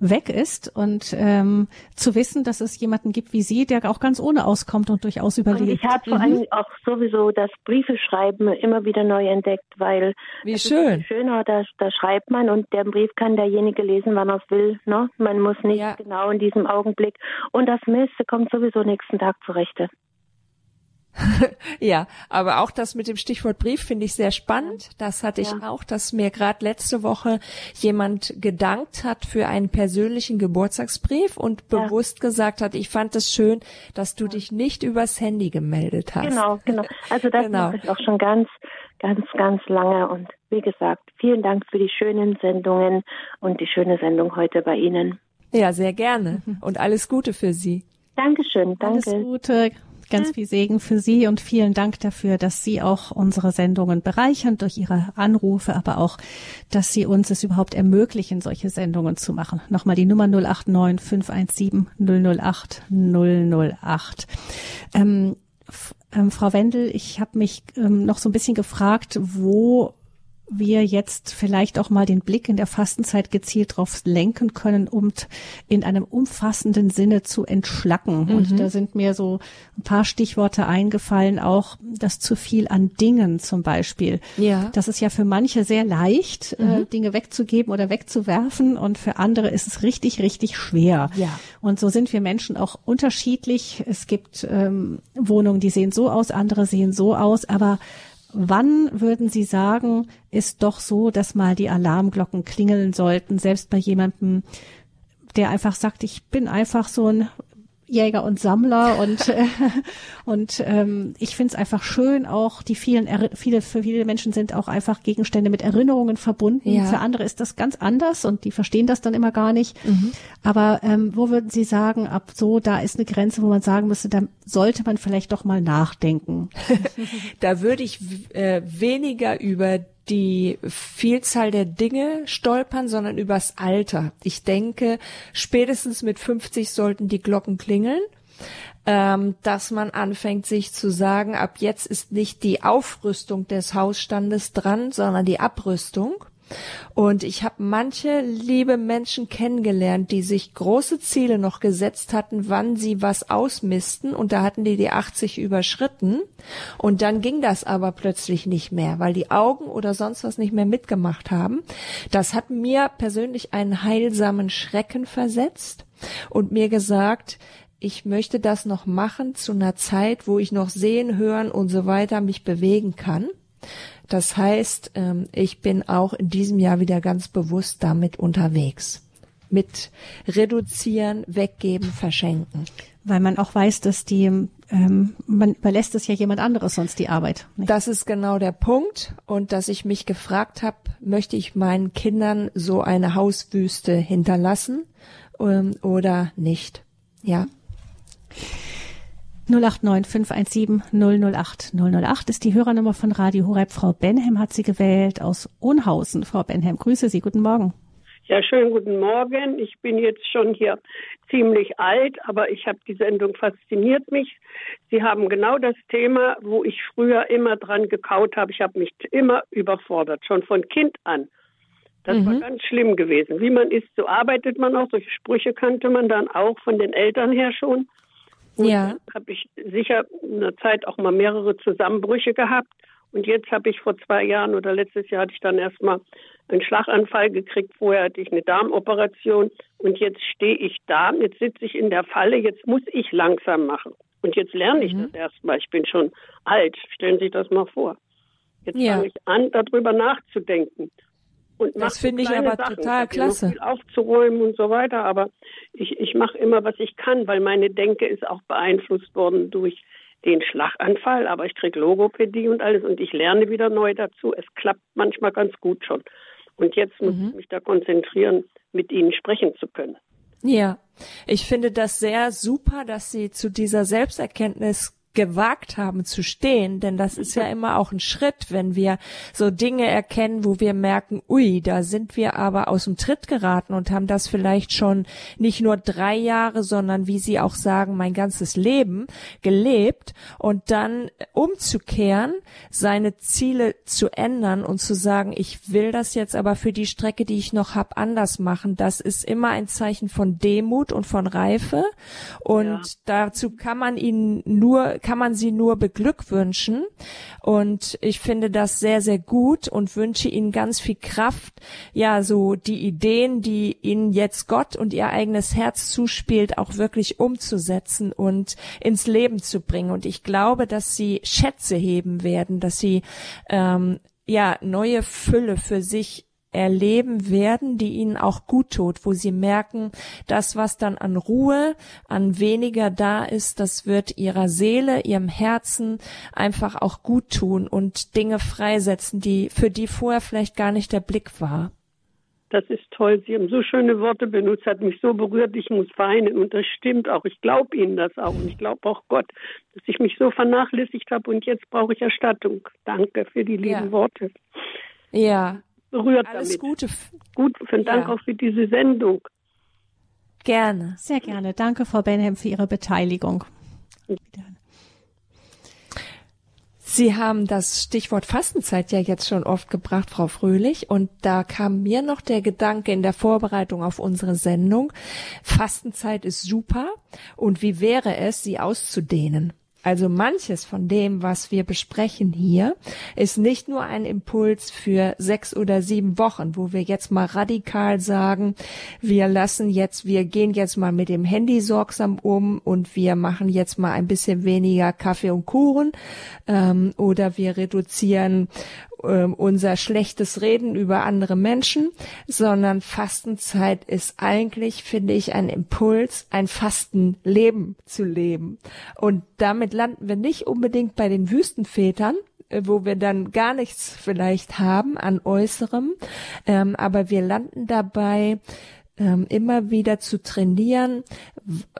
[SPEAKER 1] weg ist und ähm, zu wissen, dass es jemanden gibt wie Sie, der auch ganz ohne auskommt und durchaus überlebt. Und
[SPEAKER 4] ich habe vor mhm. allem auch sowieso das Briefeschreiben immer wieder neu entdeckt, weil
[SPEAKER 2] wie schön.
[SPEAKER 4] schöner, da, da schreibt man und der Brief kann derjenige lesen, wann er es will. Ne? Man muss nicht ja. genau in diesem Augenblick. Und das Miste kommt sowieso nächsten Tag zurechte.
[SPEAKER 2] ja, aber auch das mit dem Stichwort Brief finde ich sehr spannend. Das hatte ich ja. auch, dass mir gerade letzte Woche jemand gedankt hat für einen persönlichen Geburtstagsbrief und ja. bewusst gesagt hat, ich fand es schön, dass du dich nicht übers Handy gemeldet hast.
[SPEAKER 4] Genau, genau. Also das genau. mache ich auch schon ganz, ganz, ganz lange und wie gesagt, vielen Dank für die schönen Sendungen und die schöne Sendung heute bei Ihnen.
[SPEAKER 2] Ja, sehr gerne und alles Gute für Sie.
[SPEAKER 4] Dankeschön, danke.
[SPEAKER 1] Alles Gute. Ganz viel Segen für Sie und vielen Dank dafür, dass Sie auch unsere Sendungen bereichern durch Ihre Anrufe, aber auch, dass Sie uns es überhaupt ermöglichen, solche Sendungen zu machen. Nochmal die Nummer 089 517 008 008. Ähm, ähm, Frau Wendel, ich habe mich ähm, noch so ein bisschen gefragt, wo wir jetzt vielleicht auch mal den Blick in der Fastenzeit gezielt drauf lenken können, um in einem umfassenden Sinne zu entschlacken. Mhm. Und da sind mir so ein paar Stichworte eingefallen, auch das zu viel an Dingen zum Beispiel. Ja. Das ist ja für manche sehr leicht, äh, mhm. äh, Dinge wegzugeben oder wegzuwerfen und für andere ist es richtig, richtig schwer. Ja. Und so sind wir Menschen auch unterschiedlich. Es gibt ähm, Wohnungen, die sehen so aus, andere sehen so aus, aber Wann würden Sie sagen, ist doch so, dass mal die Alarmglocken klingeln sollten, selbst bei jemandem, der einfach sagt, ich bin einfach so ein Jäger und Sammler und äh, und ähm, ich finde es einfach schön auch die vielen viele für viele Menschen sind auch einfach Gegenstände mit Erinnerungen verbunden ja. für andere ist das ganz anders und die verstehen das dann immer gar nicht mhm. aber ähm, wo würden Sie sagen ab so da ist eine Grenze wo man sagen müsste da sollte man vielleicht doch mal nachdenken
[SPEAKER 2] da würde ich äh, weniger über die Vielzahl der Dinge stolpern, sondern übers Alter. Ich denke, spätestens mit 50 sollten die Glocken klingeln, ähm, dass man anfängt, sich zu sagen, ab jetzt ist nicht die Aufrüstung des Hausstandes dran, sondern die Abrüstung. Und ich habe manche liebe Menschen kennengelernt, die sich große Ziele noch gesetzt hatten, wann sie was ausmisten. Und da hatten die die 80 überschritten. Und dann ging das aber plötzlich nicht mehr, weil die Augen oder sonst was nicht mehr mitgemacht haben. Das hat mir persönlich einen heilsamen Schrecken versetzt und mir gesagt, ich möchte das noch machen zu einer Zeit, wo ich noch sehen, hören und so weiter mich bewegen kann. Das heißt, ähm, ich bin auch in diesem Jahr wieder ganz bewusst damit unterwegs. Mit reduzieren, weggeben, verschenken.
[SPEAKER 1] Weil man auch weiß, dass die, ähm, man überlässt es ja jemand anderes sonst die Arbeit.
[SPEAKER 2] Nicht? Das ist genau der Punkt. Und dass ich mich gefragt habe, möchte ich meinen Kindern so eine Hauswüste hinterlassen ähm, oder nicht? Ja.
[SPEAKER 1] 089 517 008 008 ist die Hörernummer von Radio Horeb. Frau Benhem hat sie gewählt aus Ohnhausen. Frau Benhem, grüße Sie. Guten Morgen.
[SPEAKER 5] Ja, schönen guten Morgen. Ich bin jetzt schon hier ziemlich alt, aber ich habe die Sendung fasziniert mich. Sie haben genau das Thema, wo ich früher immer dran gekaut habe. Ich habe mich immer überfordert, schon von Kind an. Das mhm. war ganz schlimm gewesen. Wie man ist, so arbeitet man auch. Solche Sprüche kannte man dann auch von den Eltern her schon. Ja. habe ich sicher eine Zeit auch mal mehrere Zusammenbrüche gehabt. Und jetzt habe ich vor zwei Jahren oder letztes Jahr hatte ich dann erstmal einen Schlaganfall gekriegt. Vorher hatte ich eine Darmoperation. Und jetzt stehe ich da, jetzt sitze ich in der Falle, jetzt muss ich langsam machen. Und jetzt lerne ich mhm. das erstmal. Ich bin schon alt. Stellen Sie sich das mal vor. Jetzt ja. fange ich an, darüber nachzudenken.
[SPEAKER 2] Und das finde ich aber Sachen. total ich klasse.
[SPEAKER 5] Viel aufzuräumen und so weiter, aber ich, ich mache immer, was ich kann, weil meine Denke ist auch beeinflusst worden durch den Schlaganfall, aber ich kriege Logopädie und alles und ich lerne wieder neu dazu. Es klappt manchmal ganz gut schon. Und jetzt muss mhm. ich mich da konzentrieren, mit Ihnen sprechen zu können.
[SPEAKER 2] Ja, ich finde das sehr super, dass Sie zu dieser Selbsterkenntnis gewagt haben zu stehen, denn das ist ja immer auch ein Schritt, wenn wir so Dinge erkennen, wo wir merken, ui, da sind wir aber aus dem Tritt geraten und haben das vielleicht schon nicht nur drei Jahre, sondern wie Sie auch sagen, mein ganzes Leben gelebt. Und dann umzukehren, seine Ziele zu ändern und zu sagen, ich will das jetzt aber für die Strecke, die ich noch habe, anders machen, das ist immer ein Zeichen von Demut und von Reife. Und ja. dazu kann man ihnen nur kann man sie nur beglückwünschen. Und ich finde das sehr, sehr gut und wünsche ihnen ganz viel Kraft, ja, so die Ideen, die ihnen jetzt Gott und ihr eigenes Herz zuspielt, auch wirklich umzusetzen und ins Leben zu bringen. Und ich glaube, dass sie Schätze heben werden, dass sie ähm, ja neue Fülle für sich erleben werden, die ihnen auch gut tut, wo sie merken, das, was dann an Ruhe, an weniger da ist, das wird ihrer Seele, ihrem Herzen einfach auch gut tun und Dinge freisetzen, die, für die vorher vielleicht gar nicht der Blick war.
[SPEAKER 5] Das ist toll. Sie haben so schöne Worte benutzt, hat mich so berührt, ich muss weinen. Und das stimmt auch. Ich glaube Ihnen das auch. Und ich glaube auch Gott, dass ich mich so vernachlässigt habe und jetzt brauche ich Erstattung. Danke für die lieben ja. Worte.
[SPEAKER 2] Ja,
[SPEAKER 5] berührt
[SPEAKER 2] Alles
[SPEAKER 5] damit.
[SPEAKER 2] Gute.
[SPEAKER 5] Gut, vielen Dank ja. auch für diese Sendung.
[SPEAKER 2] Gerne.
[SPEAKER 1] Sehr gerne. Danke, Frau Benham, für Ihre Beteiligung.
[SPEAKER 2] Sie haben das Stichwort Fastenzeit ja jetzt schon oft gebracht, Frau Fröhlich. Und da kam mir noch der Gedanke in der Vorbereitung auf unsere Sendung, Fastenzeit ist super. Und wie wäre es, sie auszudehnen? Also manches von dem, was wir besprechen hier, ist nicht nur ein Impuls für sechs oder sieben Wochen, wo wir jetzt mal radikal sagen, wir lassen jetzt, wir gehen jetzt mal mit dem Handy sorgsam um und wir machen jetzt mal ein bisschen weniger Kaffee und Kuchen ähm, oder wir reduzieren unser schlechtes Reden über andere Menschen, sondern Fastenzeit ist eigentlich, finde ich, ein Impuls, ein Fastenleben zu leben. Und damit landen wir nicht unbedingt bei den Wüstenvätern, äh, wo wir dann gar nichts vielleicht haben an Äußerem, ähm, aber wir landen dabei, ähm, immer wieder zu trainieren,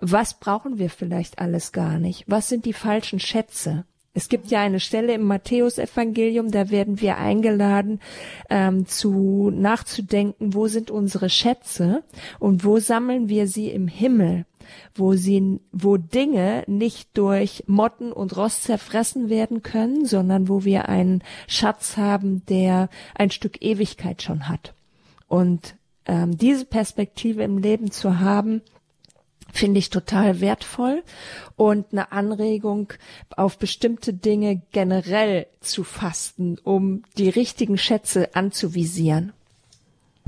[SPEAKER 2] was brauchen wir vielleicht alles gar nicht? Was sind die falschen Schätze? Es gibt ja eine Stelle im Matthäusevangelium, da werden wir eingeladen, ähm, zu nachzudenken, wo sind unsere Schätze und wo sammeln wir sie im Himmel, wo sie, wo Dinge nicht durch Motten und Rost zerfressen werden können, sondern wo wir einen Schatz haben, der ein Stück Ewigkeit schon hat. Und ähm, diese Perspektive im Leben zu haben, finde ich total wertvoll und eine Anregung, auf bestimmte Dinge generell zu fasten, um die richtigen Schätze anzuvisieren.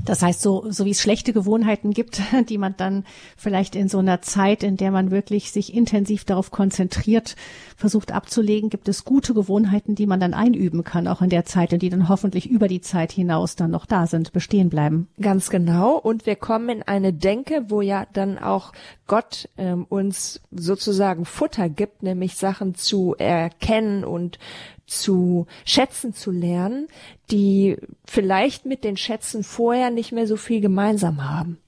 [SPEAKER 1] Das heißt, so, so wie es schlechte Gewohnheiten gibt, die man dann vielleicht in so einer Zeit, in der man wirklich sich intensiv darauf konzentriert, versucht abzulegen, gibt es gute Gewohnheiten, die man dann einüben kann, auch in der Zeit und die dann hoffentlich über die Zeit hinaus dann noch da sind, bestehen bleiben.
[SPEAKER 2] Ganz genau. Und wir kommen in eine Denke, wo ja dann auch Gott ähm, uns sozusagen Futter gibt, nämlich Sachen zu erkennen und zu schätzen zu lernen, die vielleicht mit den Schätzen vorher nicht mehr so viel gemeinsam haben.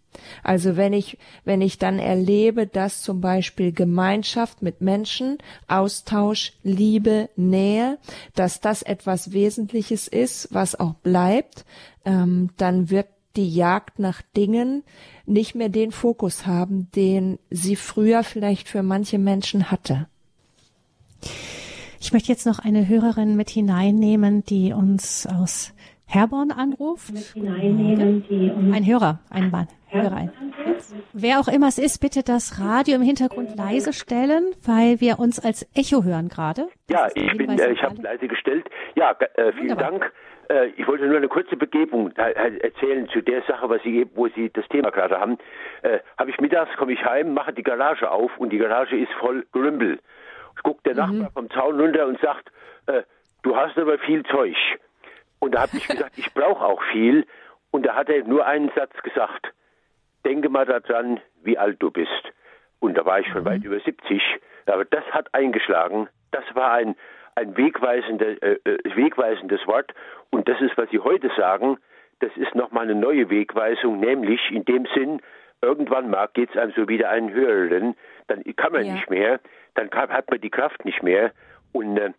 [SPEAKER 2] Also wenn ich, wenn ich dann erlebe, dass zum Beispiel Gemeinschaft mit Menschen, Austausch, Liebe, Nähe, dass das etwas Wesentliches ist, was auch bleibt, ähm, dann wird die Jagd nach Dingen nicht mehr den Fokus haben, den sie früher vielleicht für manche Menschen hatte.
[SPEAKER 1] Ich möchte jetzt noch eine Hörerin mit hineinnehmen, die uns aus Herborn anruft. Ein Hörer, ein Mann. Hörer ein. Wer auch immer es ist, bitte das Radio im Hintergrund leise stellen, weil wir uns als Echo hören gerade.
[SPEAKER 6] Ja, ich bin, äh, ich habe leise gestellt. Ja, äh, vielen Wunderbar. Dank. Äh, ich wollte nur eine kurze Begebung äh, erzählen zu der Sache, was Sie, wo Sie das Thema gerade haben. Äh, habe ich mittags, komme ich heim, mache die Garage auf und die Garage ist voll Grümpel guckt der mhm. Nachbar vom Zaun runter und sagt, äh, du hast aber viel Zeug. Und da habe ich gesagt, ich brauche auch viel. Und da hat er nur einen Satz gesagt, denke mal daran, wie alt du bist. Und da war ich schon mhm. weit über 70. Aber das hat eingeschlagen. Das war ein, ein wegweisender, äh, äh, wegweisendes Wort. Und das ist, was Sie heute sagen, das ist nochmal eine neue Wegweisung, nämlich in dem Sinn, irgendwann geht es einem so wieder einen höheren, dann kann man ja. nicht mehr dann hat man die Kraft nicht mehr. Und äh,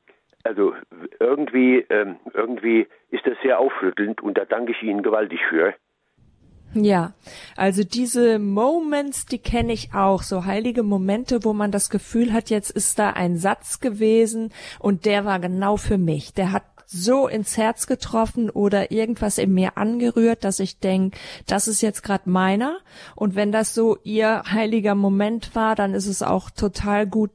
[SPEAKER 6] also irgendwie, ähm, irgendwie ist das sehr aufrüttelnd und da danke ich Ihnen gewaltig für.
[SPEAKER 2] Ja, also diese Moments, die kenne ich auch, so heilige Momente, wo man das Gefühl hat, jetzt ist da ein Satz gewesen und der war genau für mich. Der hat so ins Herz getroffen oder irgendwas in mir angerührt, dass ich denke, das ist jetzt gerade meiner. Und wenn das so ihr heiliger Moment war, dann ist es auch total gut,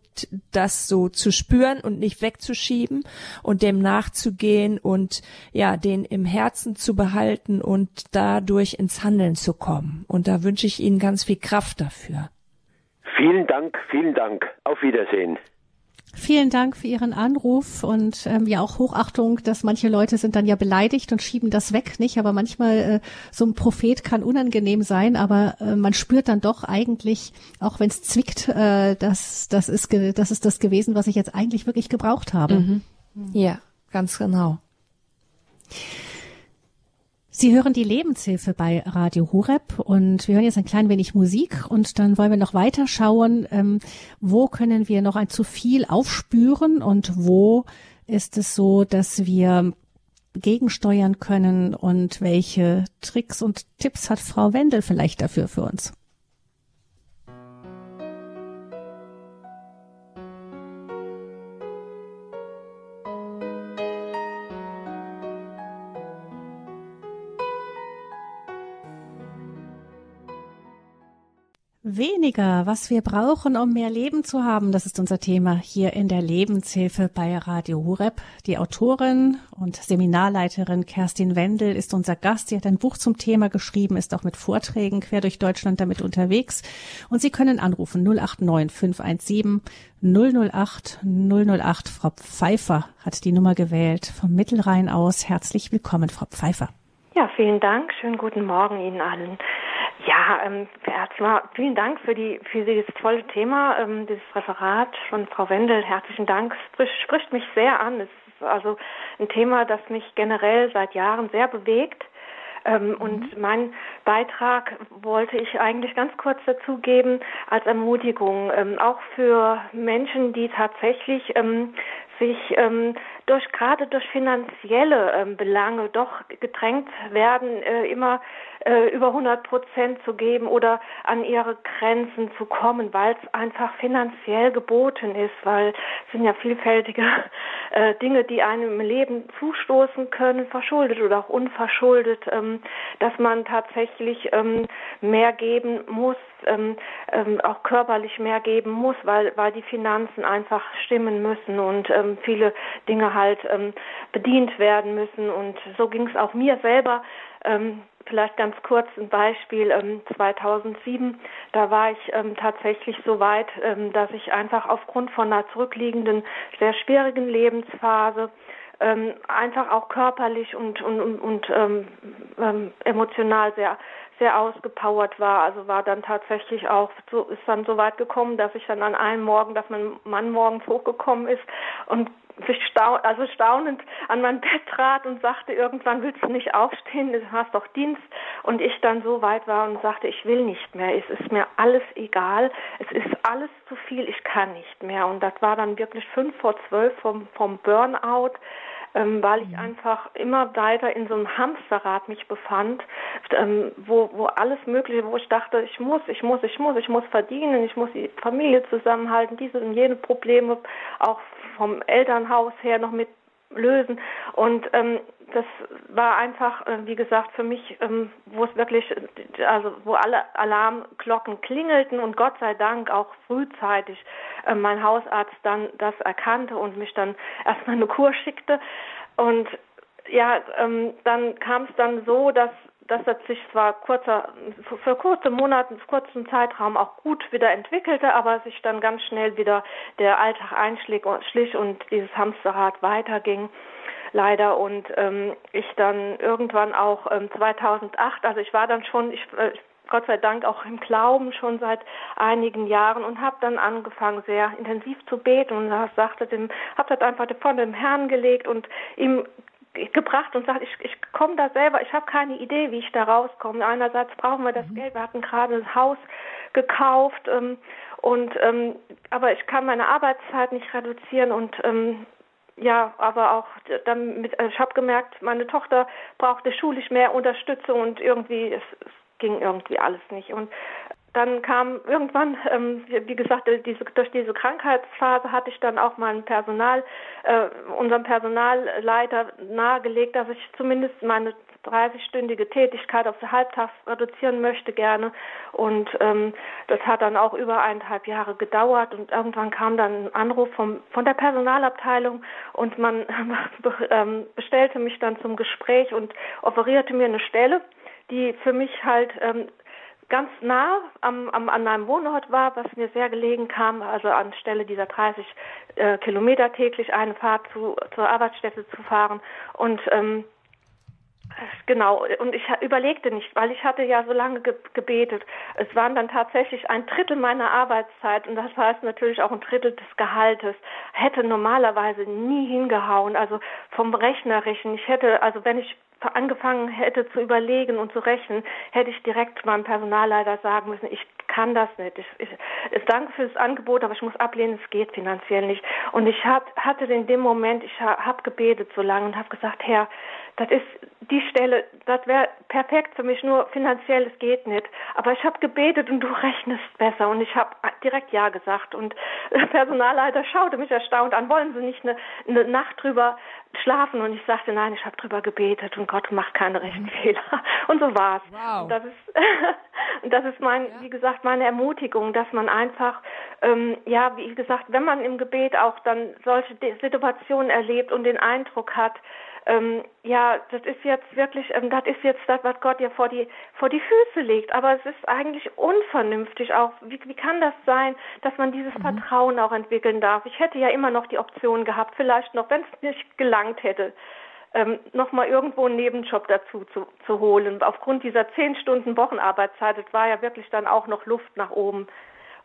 [SPEAKER 2] das so zu spüren und nicht wegzuschieben und dem nachzugehen und ja, den im Herzen zu behalten und dadurch ins Handeln zu kommen. Und da wünsche ich Ihnen ganz viel Kraft dafür.
[SPEAKER 6] Vielen Dank, vielen Dank. Auf Wiedersehen.
[SPEAKER 1] Vielen Dank für Ihren Anruf und ähm, ja auch Hochachtung, dass manche Leute sind dann ja beleidigt und schieben das weg, nicht? Aber manchmal äh, so ein Prophet kann unangenehm sein, aber äh, man spürt dann doch eigentlich, auch wenn es zwickt, äh, dass das ist das ist das gewesen, was ich jetzt eigentlich wirklich gebraucht habe. Mhm.
[SPEAKER 2] Ja, ganz genau.
[SPEAKER 1] Sie hören die Lebenshilfe bei Radio Horeb und wir hören jetzt ein klein wenig Musik und dann wollen wir noch weiter schauen, ähm, wo können wir noch ein zu viel aufspüren und wo ist es so, dass wir gegensteuern können und welche Tricks und Tipps hat Frau Wendel vielleicht dafür für uns? Weniger, was wir brauchen, um mehr Leben zu haben, das ist unser Thema hier in der Lebenshilfe bei Radio Hureb. Die Autorin und Seminarleiterin Kerstin Wendel ist unser Gast. Sie hat ein Buch zum Thema geschrieben, ist auch mit Vorträgen quer durch Deutschland damit unterwegs. Und Sie können anrufen 089 517 008 008. Frau Pfeiffer hat die Nummer gewählt vom Mittelrhein aus. Herzlich willkommen, Frau Pfeiffer.
[SPEAKER 7] Ja, vielen Dank. Schönen guten Morgen Ihnen allen. Ja, ähm, erstmal vielen Dank für die für dieses tolle Thema, ähm, dieses Referat von Frau Wendel. Herzlichen Dank. Es spricht, spricht mich sehr an. Es ist also ein Thema, das mich generell seit Jahren sehr bewegt. Ähm, mhm. Und mein Beitrag wollte ich eigentlich ganz kurz dazugeben als Ermutigung, ähm, auch für Menschen, die tatsächlich ähm, sich ähm, durch gerade durch finanzielle ähm, Belange doch gedrängt werden, äh, immer äh, über 100 Prozent zu geben oder an ihre Grenzen zu kommen, weil es einfach finanziell geboten ist, weil es sind ja vielfältige äh, Dinge, die einem im Leben zustoßen können, verschuldet oder auch unverschuldet, ähm, dass man tatsächlich ähm, mehr geben muss, ähm, ähm, auch körperlich mehr geben muss, weil, weil die Finanzen einfach stimmen müssen und ähm, viele Dinge halt ähm, bedient werden müssen. Und so ging es auch mir selber. Ähm, vielleicht ganz kurz ein Beispiel. Ähm, 2007, da war ich ähm, tatsächlich so weit, ähm, dass ich einfach aufgrund von einer zurückliegenden, sehr schwierigen Lebensphase ähm, einfach auch körperlich und, und, und, und ähm, ähm, emotional sehr sehr ausgepowert war. Also war dann tatsächlich auch so ist dann so weit gekommen, dass ich dann an einem Morgen, dass mein Mann morgens hochgekommen ist und sich staun, also staunend an mein Bett trat und sagte, irgendwann willst du nicht aufstehen, du hast doch Dienst. Und ich dann so weit war und sagte, ich will nicht mehr, es ist mir alles egal, es ist alles zu viel, ich kann nicht mehr. Und das war dann wirklich fünf vor zwölf vom, vom Burnout ähm, weil ich mhm. einfach immer weiter in so einem Hamsterrad mich befand, ähm, wo, wo alles Mögliche, wo ich dachte, ich muss, ich muss, ich muss, ich muss verdienen, ich muss die Familie zusammenhalten, diese und jene Probleme auch vom Elternhaus her noch mit lösen. Und ähm, das war einfach, äh, wie gesagt, für mich, ähm, wo es wirklich, also wo alle Alarmglocken klingelten und Gott sei Dank auch frühzeitig äh, mein Hausarzt dann das erkannte und mich dann erstmal eine Kur schickte. Und ja, ähm, dann kam es dann so, dass dass das sich zwar kurzer, für kurze Monate, kurzen Zeitraum auch gut wieder entwickelte, aber sich dann ganz schnell wieder der Alltag einschlich und dieses Hamsterrad weiterging leider. Und ähm, ich dann irgendwann auch ähm, 2008, also ich war dann schon, ich, äh, Gott sei Dank auch im Glauben schon seit einigen Jahren und habe dann angefangen sehr intensiv zu beten und sagte dem, habe das einfach vor dem Herrn gelegt und ihm gebracht und sagt, ich, ich komme da selber, ich habe keine Idee, wie ich da rauskomme. Einerseits brauchen wir das mhm. Geld, wir hatten gerade ein Haus gekauft ähm, und ähm, aber ich kann meine Arbeitszeit nicht reduzieren und ähm, ja, aber auch dann mit, also ich habe gemerkt, meine Tochter brauchte schulisch mehr Unterstützung und irgendwie, es, es ging irgendwie alles nicht. Und dann kam irgendwann, ähm, wie gesagt, diese, durch diese Krankheitsphase hatte ich dann auch meinem Personal, äh, unserem Personalleiter nahegelegt, dass ich zumindest meine 30-stündige Tätigkeit auf halbtags reduzieren möchte gerne. Und ähm, das hat dann auch über eineinhalb Jahre gedauert und irgendwann kam dann ein Anruf vom, von der Personalabteilung und man ähm, bestellte mich dann zum Gespräch und offerierte mir eine Stelle, die für mich halt ähm, ganz nah am, am, an meinem Wohnort war, was mir sehr gelegen kam, also anstelle dieser 30 äh, Kilometer täglich eine Fahrt zu, zur Arbeitsstätte zu fahren. Und ähm, Genau, und ich überlegte nicht, weil ich hatte ja so lange ge gebetet. Es waren dann tatsächlich ein Drittel meiner Arbeitszeit und das heißt natürlich auch ein Drittel des Gehaltes. Hätte normalerweise nie hingehauen, also vom Rechnerischen. Ich hätte, also wenn ich angefangen hätte zu überlegen und zu rechnen, hätte ich direkt meinem Personalleiter sagen müssen, ich kann das nicht. Ich, ich, ich danke für das Angebot, aber ich muss ablehnen, es geht finanziell nicht. Und ich hab, hatte in dem Moment, ich habe gebetet so lange und habe gesagt, Herr, das ist die Stelle, das wäre perfekt für mich, nur finanziell, es geht nicht. Aber ich habe gebetet und du rechnest besser. Und ich habe direkt Ja gesagt. Und der Personalleiter schaute mich erstaunt an, wollen Sie nicht eine, eine Nacht drüber schlafen? Und ich sagte, nein, ich habe drüber gebetet und Gott macht keine Rechenfehler. Und so war's. Wow. Das ist, das ist mein, ja. wie gesagt, meine Ermutigung, dass man einfach, ähm, ja, wie gesagt, wenn man im Gebet auch dann solche Situationen erlebt und den Eindruck hat, ähm, ja, das ist jetzt wirklich, ähm, das ist jetzt das, was Gott dir vor die, vor die Füße legt. Aber es ist eigentlich unvernünftig auch. Wie, wie kann das sein, dass man dieses mhm. Vertrauen auch entwickeln darf? Ich hätte ja immer noch die Option gehabt, vielleicht noch, wenn es nicht gelangt hätte, ähm, nochmal irgendwo einen Nebenjob dazu zu, zu holen. Aufgrund dieser zehn Stunden Wochenarbeitszeit, das war ja wirklich dann auch noch Luft nach oben.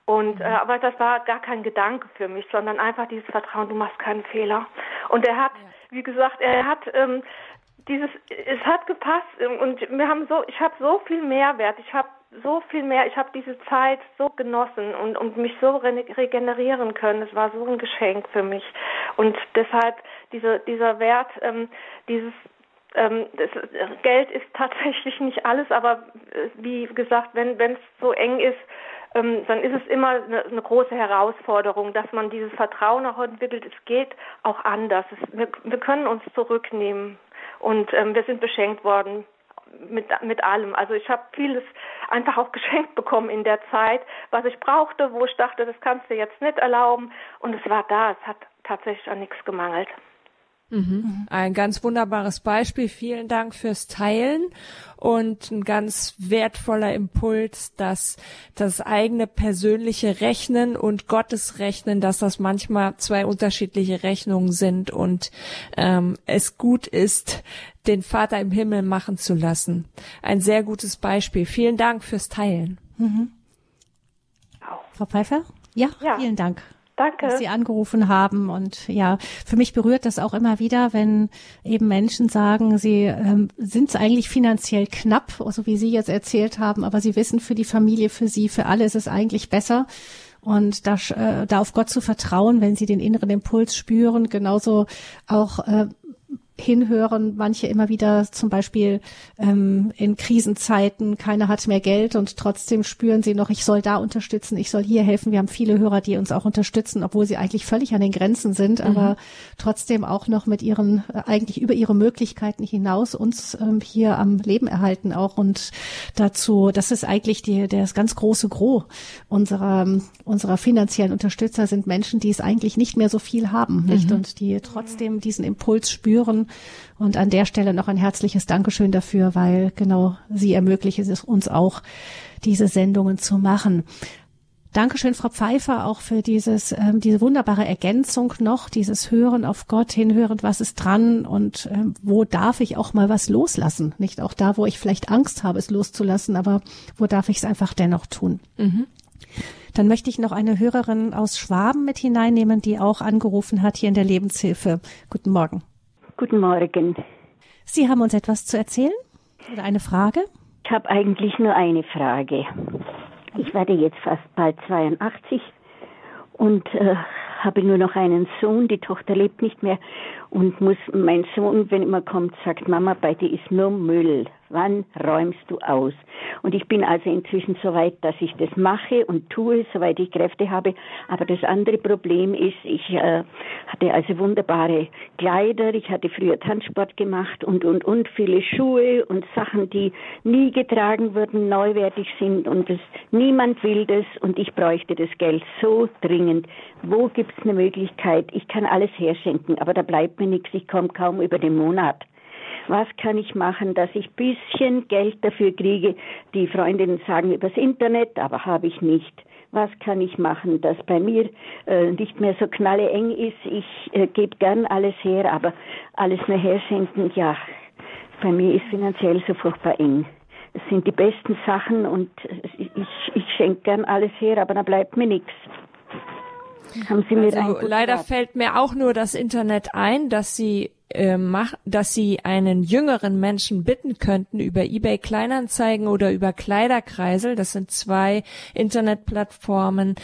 [SPEAKER 7] Und äh, aber das war gar kein Gedanke für mich, sondern einfach dieses Vertrauen, du machst keinen Fehler. Und er hat ja wie gesagt, er hat ähm, dieses, es hat gepasst und wir haben so, ich habe so viel Mehrwert, ich habe so viel mehr, ich habe diese Zeit so genossen und, und mich so re regenerieren können. Es war so ein Geschenk für mich und deshalb diese, dieser Wert, ähm, dieses ähm, das, Geld ist tatsächlich nicht alles, aber äh, wie gesagt, wenn es so eng ist, ähm, dann ist es immer eine, eine, große Herausforderung, dass man dieses Vertrauen auch entwickelt. Es geht auch anders. Es, wir, wir, können uns zurücknehmen und ähm, wir sind beschenkt worden mit, mit allem. Also ich habe vieles einfach auch geschenkt bekommen in der Zeit, was ich brauchte, wo ich dachte, das kannst du jetzt nicht erlauben. Und es war da. Es hat tatsächlich an nichts gemangelt.
[SPEAKER 2] Mhm. Ein ganz wunderbares Beispiel. Vielen Dank fürs Teilen und ein ganz wertvoller Impuls, dass das eigene persönliche Rechnen und Gottes Rechnen, dass das manchmal zwei unterschiedliche Rechnungen sind und ähm, es gut ist, den Vater im Himmel machen zu lassen. Ein sehr gutes Beispiel. Vielen Dank fürs Teilen. Mhm.
[SPEAKER 1] Frau Pfeiffer? Ja, ja, vielen Dank.
[SPEAKER 7] Danke.
[SPEAKER 1] Dass Sie angerufen haben. Und ja, für mich berührt das auch immer wieder, wenn eben Menschen sagen, sie ähm, sind eigentlich finanziell knapp, so wie Sie jetzt erzählt haben, aber sie wissen für die Familie, für Sie, für alle ist es eigentlich besser. Und da, äh, da auf Gott zu vertrauen, wenn sie den inneren Impuls spüren, genauso auch äh, hinhören, manche immer wieder zum Beispiel ähm, in Krisenzeiten, keiner hat mehr Geld und trotzdem spüren sie noch, ich soll da unterstützen, ich soll hier helfen. Wir haben viele Hörer, die uns auch unterstützen, obwohl sie eigentlich völlig an den Grenzen sind, mhm. aber trotzdem auch noch mit ihren, äh, eigentlich über ihre Möglichkeiten hinaus uns ähm, hier am Leben erhalten auch und dazu, das ist eigentlich die, das ganz große Gros unserer, unserer finanziellen Unterstützer sind Menschen, die es eigentlich nicht mehr so viel haben, nicht? Mhm. Und die trotzdem diesen Impuls spüren, und an der Stelle noch ein herzliches Dankeschön dafür, weil genau Sie ermöglichen es uns auch, diese Sendungen zu machen. Dankeschön, Frau Pfeiffer, auch für dieses, ähm, diese wunderbare Ergänzung noch, dieses Hören auf Gott, hinhören, was ist dran und ähm, wo darf ich auch mal was loslassen? Nicht auch da, wo ich vielleicht Angst habe, es loszulassen, aber wo darf ich es einfach dennoch tun? Mhm. Dann möchte ich noch eine Hörerin aus Schwaben mit hineinnehmen, die auch angerufen hat hier in der Lebenshilfe. Guten Morgen.
[SPEAKER 8] Guten Morgen.
[SPEAKER 1] Sie haben uns etwas zu erzählen oder eine Frage?
[SPEAKER 8] Ich habe eigentlich nur eine Frage. Ich werde jetzt fast bald 82 und äh, habe nur noch einen Sohn. Die Tochter lebt nicht mehr und muss mein Sohn, wenn immer kommt, sagt Mama, bei dir ist nur Müll. Wann räumst du aus? Und ich bin also inzwischen so weit, dass ich das mache und tue, soweit ich Kräfte habe. Aber das andere Problem ist, ich äh, hatte also wunderbare Kleider, ich hatte früher Tanzsport gemacht und, und, und viele Schuhe und Sachen, die nie getragen wurden, neuwertig sind und das, niemand will das und ich bräuchte das Geld so dringend. Wo gibt es eine Möglichkeit? Ich kann alles herschenken, aber da bleibt mir nichts, ich komme kaum über den Monat was kann ich machen, dass ich bisschen Geld dafür kriege. Die Freundinnen sagen übers Internet, aber habe ich nicht. Was kann ich machen, dass bei mir äh, nicht mehr so knalle eng ist? Ich äh, gebe gern alles her, aber alles nur herschenken, ja, bei mir ist finanziell so furchtbar eng. Es sind die besten Sachen und ich, ich schenke gern alles her, aber da bleibt mir nichts.
[SPEAKER 2] Haben Sie mir also leider Rat? fällt mir auch nur das Internet ein, dass Sie äh, mach, dass Sie einen jüngeren Menschen bitten könnten über eBay Kleinanzeigen oder über Kleiderkreisel. Das sind zwei Internetplattformen,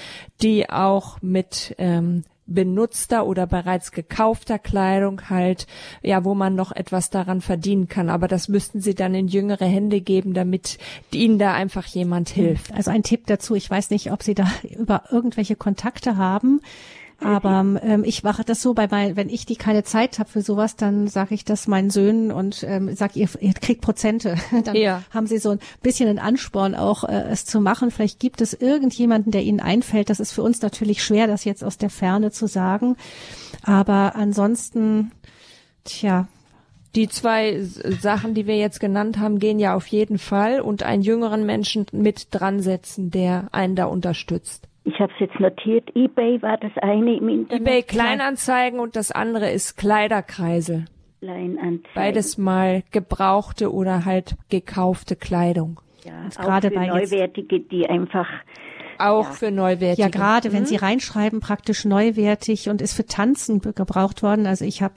[SPEAKER 2] die auch mit ähm, benutzter oder bereits gekaufter Kleidung halt, ja, wo man noch etwas daran verdienen kann. Aber das müssten Sie dann in jüngere Hände geben, damit Ihnen da einfach jemand hilft.
[SPEAKER 1] Also ein Tipp dazu. Ich weiß nicht, ob Sie da über irgendwelche Kontakte haben Aber ähm, ich mache das so bei mein, wenn ich die keine Zeit habe für sowas, dann sage ich das meinen Söhnen und ähm, sag ihr, ihr kriegt Prozente. dann ja. haben sie so ein bisschen einen Ansporn auch äh, es zu machen. Vielleicht gibt es irgendjemanden, der ihnen einfällt. Das ist für uns natürlich schwer, das jetzt aus der Ferne zu sagen. Aber ansonsten, tja,
[SPEAKER 2] die zwei Sachen, die wir jetzt genannt haben, gehen ja auf jeden Fall und einen jüngeren Menschen mit dran setzen, der einen da unterstützt.
[SPEAKER 8] Ich habe es jetzt notiert. eBay war das eine im Internet.
[SPEAKER 2] eBay Kleinanzeigen und das andere ist Kleiderkreisel.
[SPEAKER 8] Kleinanzeigen.
[SPEAKER 2] Beides mal gebrauchte oder halt gekaufte Kleidung.
[SPEAKER 8] Ja, gerade bei neuwertige, die einfach
[SPEAKER 2] auch ja. für neuwertige.
[SPEAKER 1] Ja, gerade mhm. wenn Sie reinschreiben, praktisch neuwertig und ist für Tanzen gebraucht worden. Also ich habe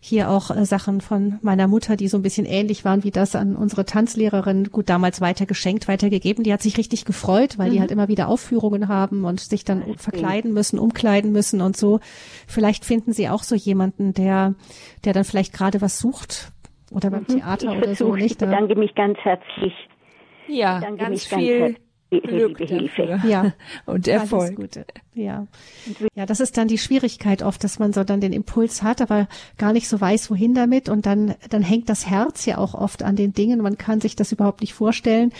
[SPEAKER 1] hier auch äh, Sachen von meiner Mutter, die so ein bisschen ähnlich waren wie das an unsere Tanzlehrerin, gut damals weiter geschenkt, weitergegeben. Die hat sich richtig gefreut, weil mhm. die halt immer wieder Aufführungen haben und sich dann okay. verkleiden müssen, umkleiden müssen und so. Vielleicht finden Sie auch so jemanden, der, der dann vielleicht gerade was sucht oder beim mhm. Theater
[SPEAKER 8] ich
[SPEAKER 1] oder so nicht.
[SPEAKER 8] Ich bedanke mich ganz herzlich.
[SPEAKER 2] Ja, ganz viel Glück Hilfe.
[SPEAKER 1] Ja.
[SPEAKER 2] Und Erfolg.
[SPEAKER 1] Gute. Ja. Ja, das ist dann die Schwierigkeit oft, dass man so dann den Impuls hat, aber gar nicht so weiß, wohin damit. Und dann, dann hängt das Herz ja auch oft an den Dingen. Man kann sich das überhaupt nicht vorstellen,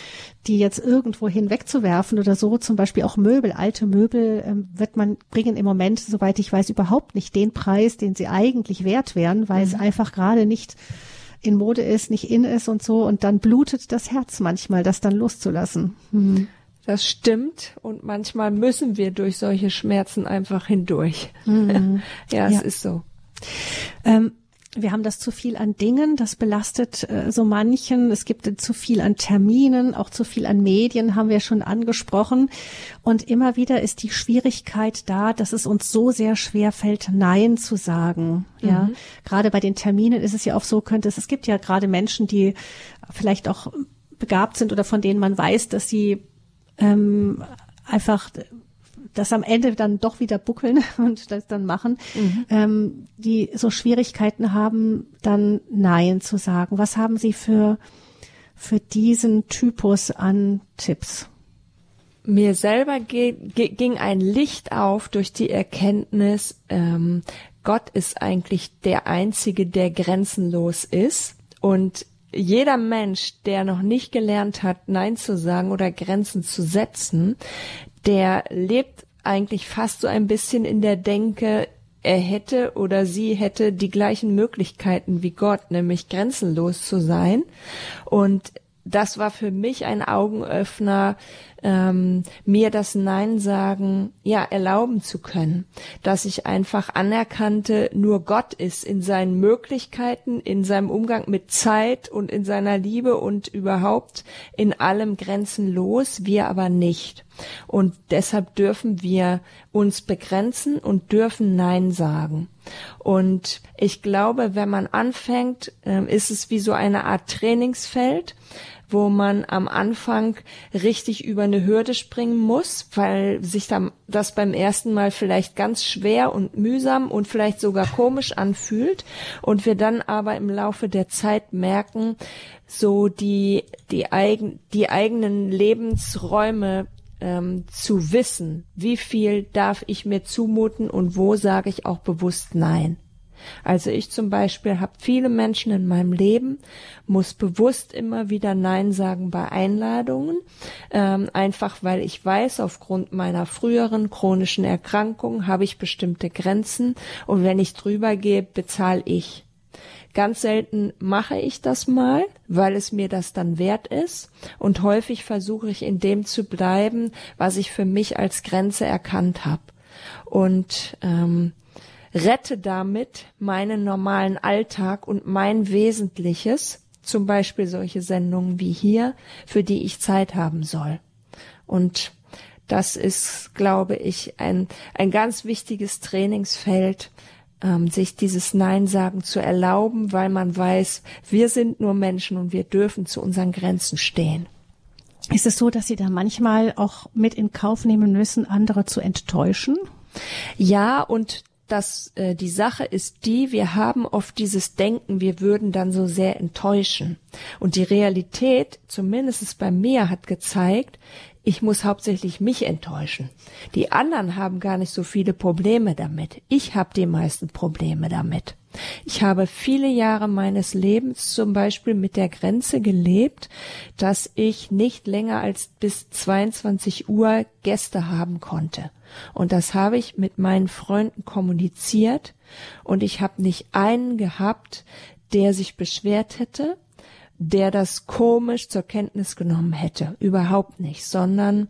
[SPEAKER 1] die jetzt irgendwo hinwegzuwerfen oder so. Zum Beispiel auch Möbel, alte Möbel ähm, wird man bringen im Moment, soweit ich weiß, überhaupt nicht den Preis, den sie eigentlich wert wären, weil mhm. es einfach gerade nicht in Mode ist, nicht in ist und so. Und dann blutet das Herz manchmal, das dann loszulassen. Mhm.
[SPEAKER 2] Das stimmt und manchmal müssen wir durch solche Schmerzen einfach hindurch. Mhm. ja, es ja. ist so.
[SPEAKER 1] Ähm, wir haben das zu viel an Dingen, das belastet äh, so manchen. Es gibt zu viel an Terminen, auch zu viel an Medien, haben wir schon angesprochen. Und immer wieder ist die Schwierigkeit da, dass es uns so sehr schwer fällt, Nein zu sagen. Ja, mhm. gerade bei den Terminen ist es ja auch so, könnte es, es gibt ja gerade Menschen, die vielleicht auch begabt sind oder von denen man weiß, dass sie ähm, einfach das am Ende dann doch wieder buckeln und das dann machen, mhm. ähm, die so Schwierigkeiten haben, dann Nein zu sagen. Was haben Sie für, für diesen Typus an Tipps?
[SPEAKER 2] Mir selber ging ein Licht auf durch die Erkenntnis, ähm, Gott ist eigentlich der Einzige, der grenzenlos ist. Und jeder Mensch, der noch nicht gelernt hat, Nein zu sagen oder Grenzen zu setzen, der lebt eigentlich fast so ein bisschen in der Denke, er hätte oder sie hätte die gleichen Möglichkeiten wie Gott, nämlich grenzenlos zu sein. Und das war für mich ein Augenöffner, ähm, mir das Nein sagen, ja, erlauben zu können, dass ich einfach anerkannte, nur Gott ist in seinen Möglichkeiten, in seinem Umgang mit Zeit und in seiner Liebe und überhaupt in allem grenzenlos, wir aber nicht. Und deshalb dürfen wir uns begrenzen und dürfen Nein sagen. Und ich glaube, wenn man anfängt, ähm, ist es wie so eine Art Trainingsfeld wo man am Anfang richtig über eine Hürde springen muss, weil sich dann das beim ersten Mal vielleicht ganz schwer und mühsam und vielleicht sogar komisch anfühlt und wir dann aber im Laufe der Zeit merken, so die die eigen die eigenen Lebensräume ähm, zu wissen, wie viel darf ich mir zumuten und wo sage ich auch bewusst Nein. Also ich zum Beispiel habe viele Menschen in meinem Leben, muss bewusst immer wieder Nein sagen bei Einladungen, ähm, einfach weil ich weiß, aufgrund meiner früheren chronischen Erkrankung habe ich bestimmte Grenzen und wenn ich drüber gehe, bezahle ich. Ganz selten mache ich das mal, weil es mir das dann wert ist. Und häufig versuche ich in dem zu bleiben, was ich für mich als Grenze erkannt habe. Und ähm, rette damit meinen normalen Alltag und mein Wesentliches, zum Beispiel solche Sendungen wie hier, für die ich Zeit haben soll. Und das ist, glaube ich, ein, ein ganz wichtiges Trainingsfeld, ähm, sich dieses Nein sagen zu erlauben, weil man weiß, wir sind nur Menschen und wir dürfen zu unseren Grenzen stehen.
[SPEAKER 1] Ist es so, dass Sie da manchmal auch mit in Kauf nehmen müssen, andere zu enttäuschen?
[SPEAKER 2] Ja, und dass äh, die Sache ist die, wir haben oft dieses Denken, wir würden dann so sehr enttäuschen. Und die Realität, zumindest bei mir, hat gezeigt, ich muss hauptsächlich mich enttäuschen. Die anderen haben gar nicht so viele Probleme damit. Ich habe die meisten Probleme damit. Ich habe viele Jahre meines Lebens zum Beispiel mit der Grenze gelebt, dass ich nicht länger als bis 22 Uhr Gäste haben konnte. Und das habe ich mit meinen Freunden kommuniziert und ich habe nicht einen gehabt, der sich beschwert hätte, der das komisch zur Kenntnis genommen hätte. Überhaupt nicht, sondern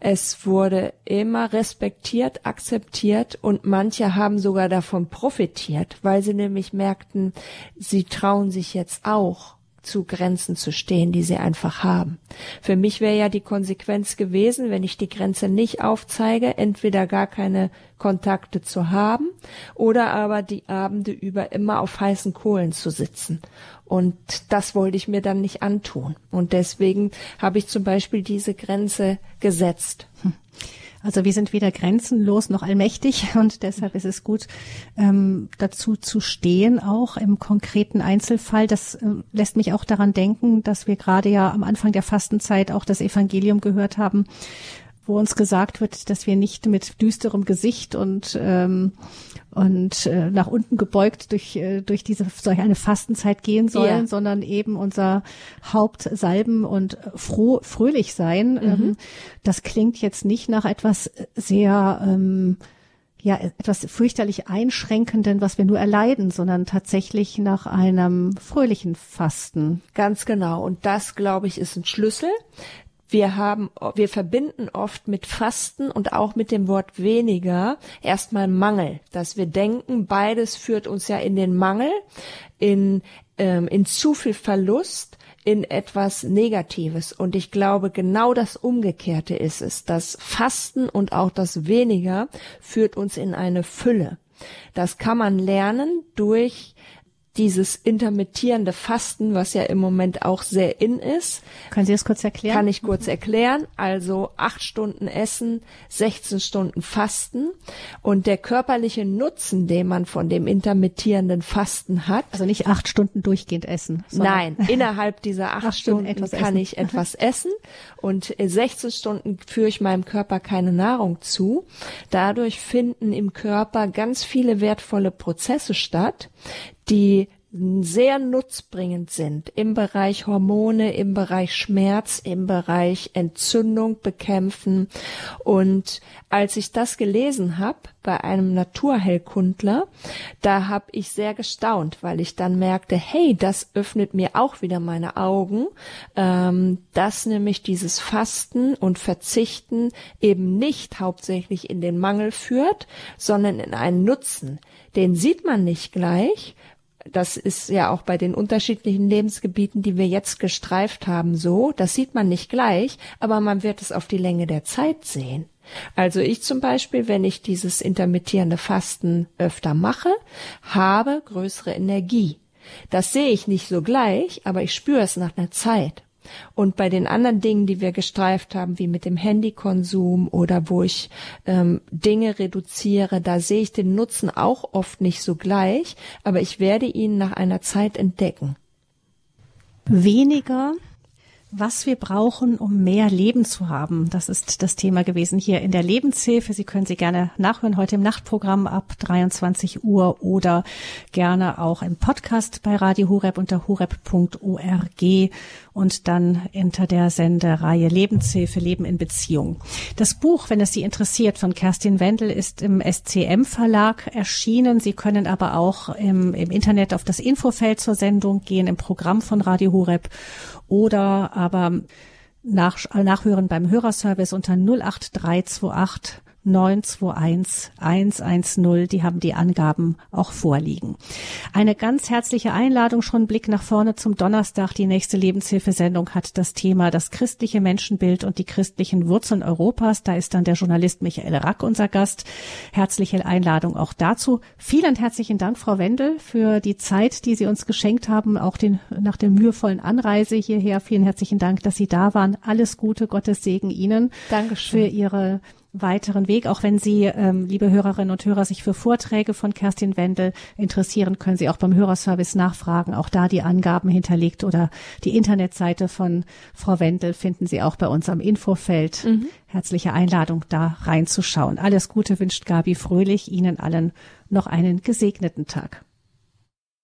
[SPEAKER 2] es wurde immer respektiert, akzeptiert und manche haben sogar davon profitiert, weil sie nämlich merkten, sie trauen sich jetzt auch zu Grenzen zu stehen, die sie einfach haben. Für mich wäre ja die Konsequenz gewesen, wenn ich die Grenze nicht aufzeige, entweder gar keine Kontakte zu haben oder aber die Abende über immer auf heißen Kohlen zu sitzen. Und das wollte ich mir dann nicht antun. Und deswegen habe ich zum Beispiel diese Grenze gesetzt. Hm.
[SPEAKER 1] Also wir sind weder grenzenlos noch allmächtig und deshalb ist es gut, ähm, dazu zu stehen, auch im konkreten Einzelfall. Das äh, lässt mich auch daran denken, dass wir gerade ja am Anfang der Fastenzeit auch das Evangelium gehört haben, wo uns gesagt wird, dass wir nicht mit düsterem Gesicht und ähm, und äh, nach unten gebeugt durch äh, durch diese solch eine Fastenzeit gehen sollen, ja. sondern eben unser Haupt salben und froh fröhlich sein. Mhm. Ähm, das klingt jetzt nicht nach etwas sehr ähm, ja etwas fürchterlich einschränkenden, was wir nur erleiden, sondern tatsächlich nach einem fröhlichen Fasten.
[SPEAKER 2] Ganz genau. Und das, glaube ich, ist ein Schlüssel wir haben, wir verbinden oft mit Fasten und auch mit dem Wort weniger erstmal Mangel, dass wir denken, beides führt uns ja in den Mangel, in, ähm, in zu viel Verlust, in etwas Negatives. Und ich glaube, genau das Umgekehrte ist es. Das Fasten und auch das Weniger führt uns in eine Fülle. Das kann man lernen durch dieses intermittierende Fasten, was ja im Moment auch sehr in ist.
[SPEAKER 1] Können Sie das kurz erklären?
[SPEAKER 2] Kann ich kurz erklären. Also acht Stunden essen, 16 Stunden fasten und der körperliche Nutzen, den man von dem intermittierenden Fasten hat.
[SPEAKER 1] Also nicht acht Stunden durchgehend essen.
[SPEAKER 2] Nein, innerhalb dieser acht, acht Stunden, Stunden kann essen. ich etwas essen und 16 Stunden führe ich meinem Körper keine Nahrung zu. Dadurch finden im Körper ganz viele wertvolle Prozesse statt, die sehr nutzbringend sind im Bereich Hormone, im Bereich Schmerz, im Bereich Entzündung bekämpfen. Und als ich das gelesen habe bei einem Naturheilkundler, da habe ich sehr gestaunt, weil ich dann merkte, hey, das öffnet mir auch wieder meine Augen, ähm, dass nämlich dieses Fasten und Verzichten eben nicht hauptsächlich in den Mangel führt, sondern in einen Nutzen. Den sieht man nicht gleich, das ist ja auch bei den unterschiedlichen Lebensgebieten, die wir jetzt gestreift haben, so. Das sieht man nicht gleich, aber man wird es auf die Länge der Zeit sehen. Also ich zum Beispiel, wenn ich dieses intermittierende Fasten öfter mache, habe größere Energie. Das sehe ich nicht so gleich, aber ich spüre es nach einer Zeit. Und bei den anderen Dingen, die wir gestreift haben, wie mit dem Handykonsum oder wo ich ähm, Dinge reduziere, da sehe ich den Nutzen auch oft nicht so gleich, aber ich werde ihn nach einer Zeit entdecken.
[SPEAKER 1] Weniger was wir brauchen, um mehr Leben zu haben. Das ist das Thema gewesen hier in der Lebenshilfe. Sie können sie gerne nachhören heute im Nachtprogramm ab 23 Uhr oder gerne auch im Podcast bei Radio Horeb unter horeb.org und dann hinter der Sendereihe Lebenshilfe Leben in Beziehung. Das Buch, wenn es Sie interessiert, von Kerstin Wendel ist im SCM Verlag erschienen. Sie können aber auch im, im Internet auf das Infofeld zur Sendung gehen, im Programm von Radio Horeb oder aber nach, nachhören beim Hörerservice unter 08328 921 110. Die haben die Angaben auch vorliegen. Eine ganz herzliche Einladung, schon Blick nach vorne zum Donnerstag. Die nächste Lebenshilfesendung hat das Thema das christliche Menschenbild und die christlichen Wurzeln Europas. Da ist dann der Journalist Michael Rack unser Gast. Herzliche Einladung auch dazu. Vielen herzlichen Dank, Frau Wendel, für die Zeit, die Sie uns geschenkt haben, auch den, nach der mühevollen Anreise hierher. Vielen herzlichen Dank, dass Sie da waren. Alles Gute, Gottes Segen Ihnen.
[SPEAKER 2] Dankeschön.
[SPEAKER 1] Für Ihre weiteren Weg. Auch wenn Sie, ähm, liebe Hörerinnen und Hörer, sich für Vorträge von Kerstin Wendel interessieren, können Sie auch beim Hörerservice nachfragen. Auch da die Angaben hinterlegt oder die Internetseite von Frau Wendel finden Sie auch bei uns am Infofeld. Mhm. Herzliche Einladung, da reinzuschauen. Alles Gute wünscht Gabi Fröhlich. Ihnen allen noch einen gesegneten Tag.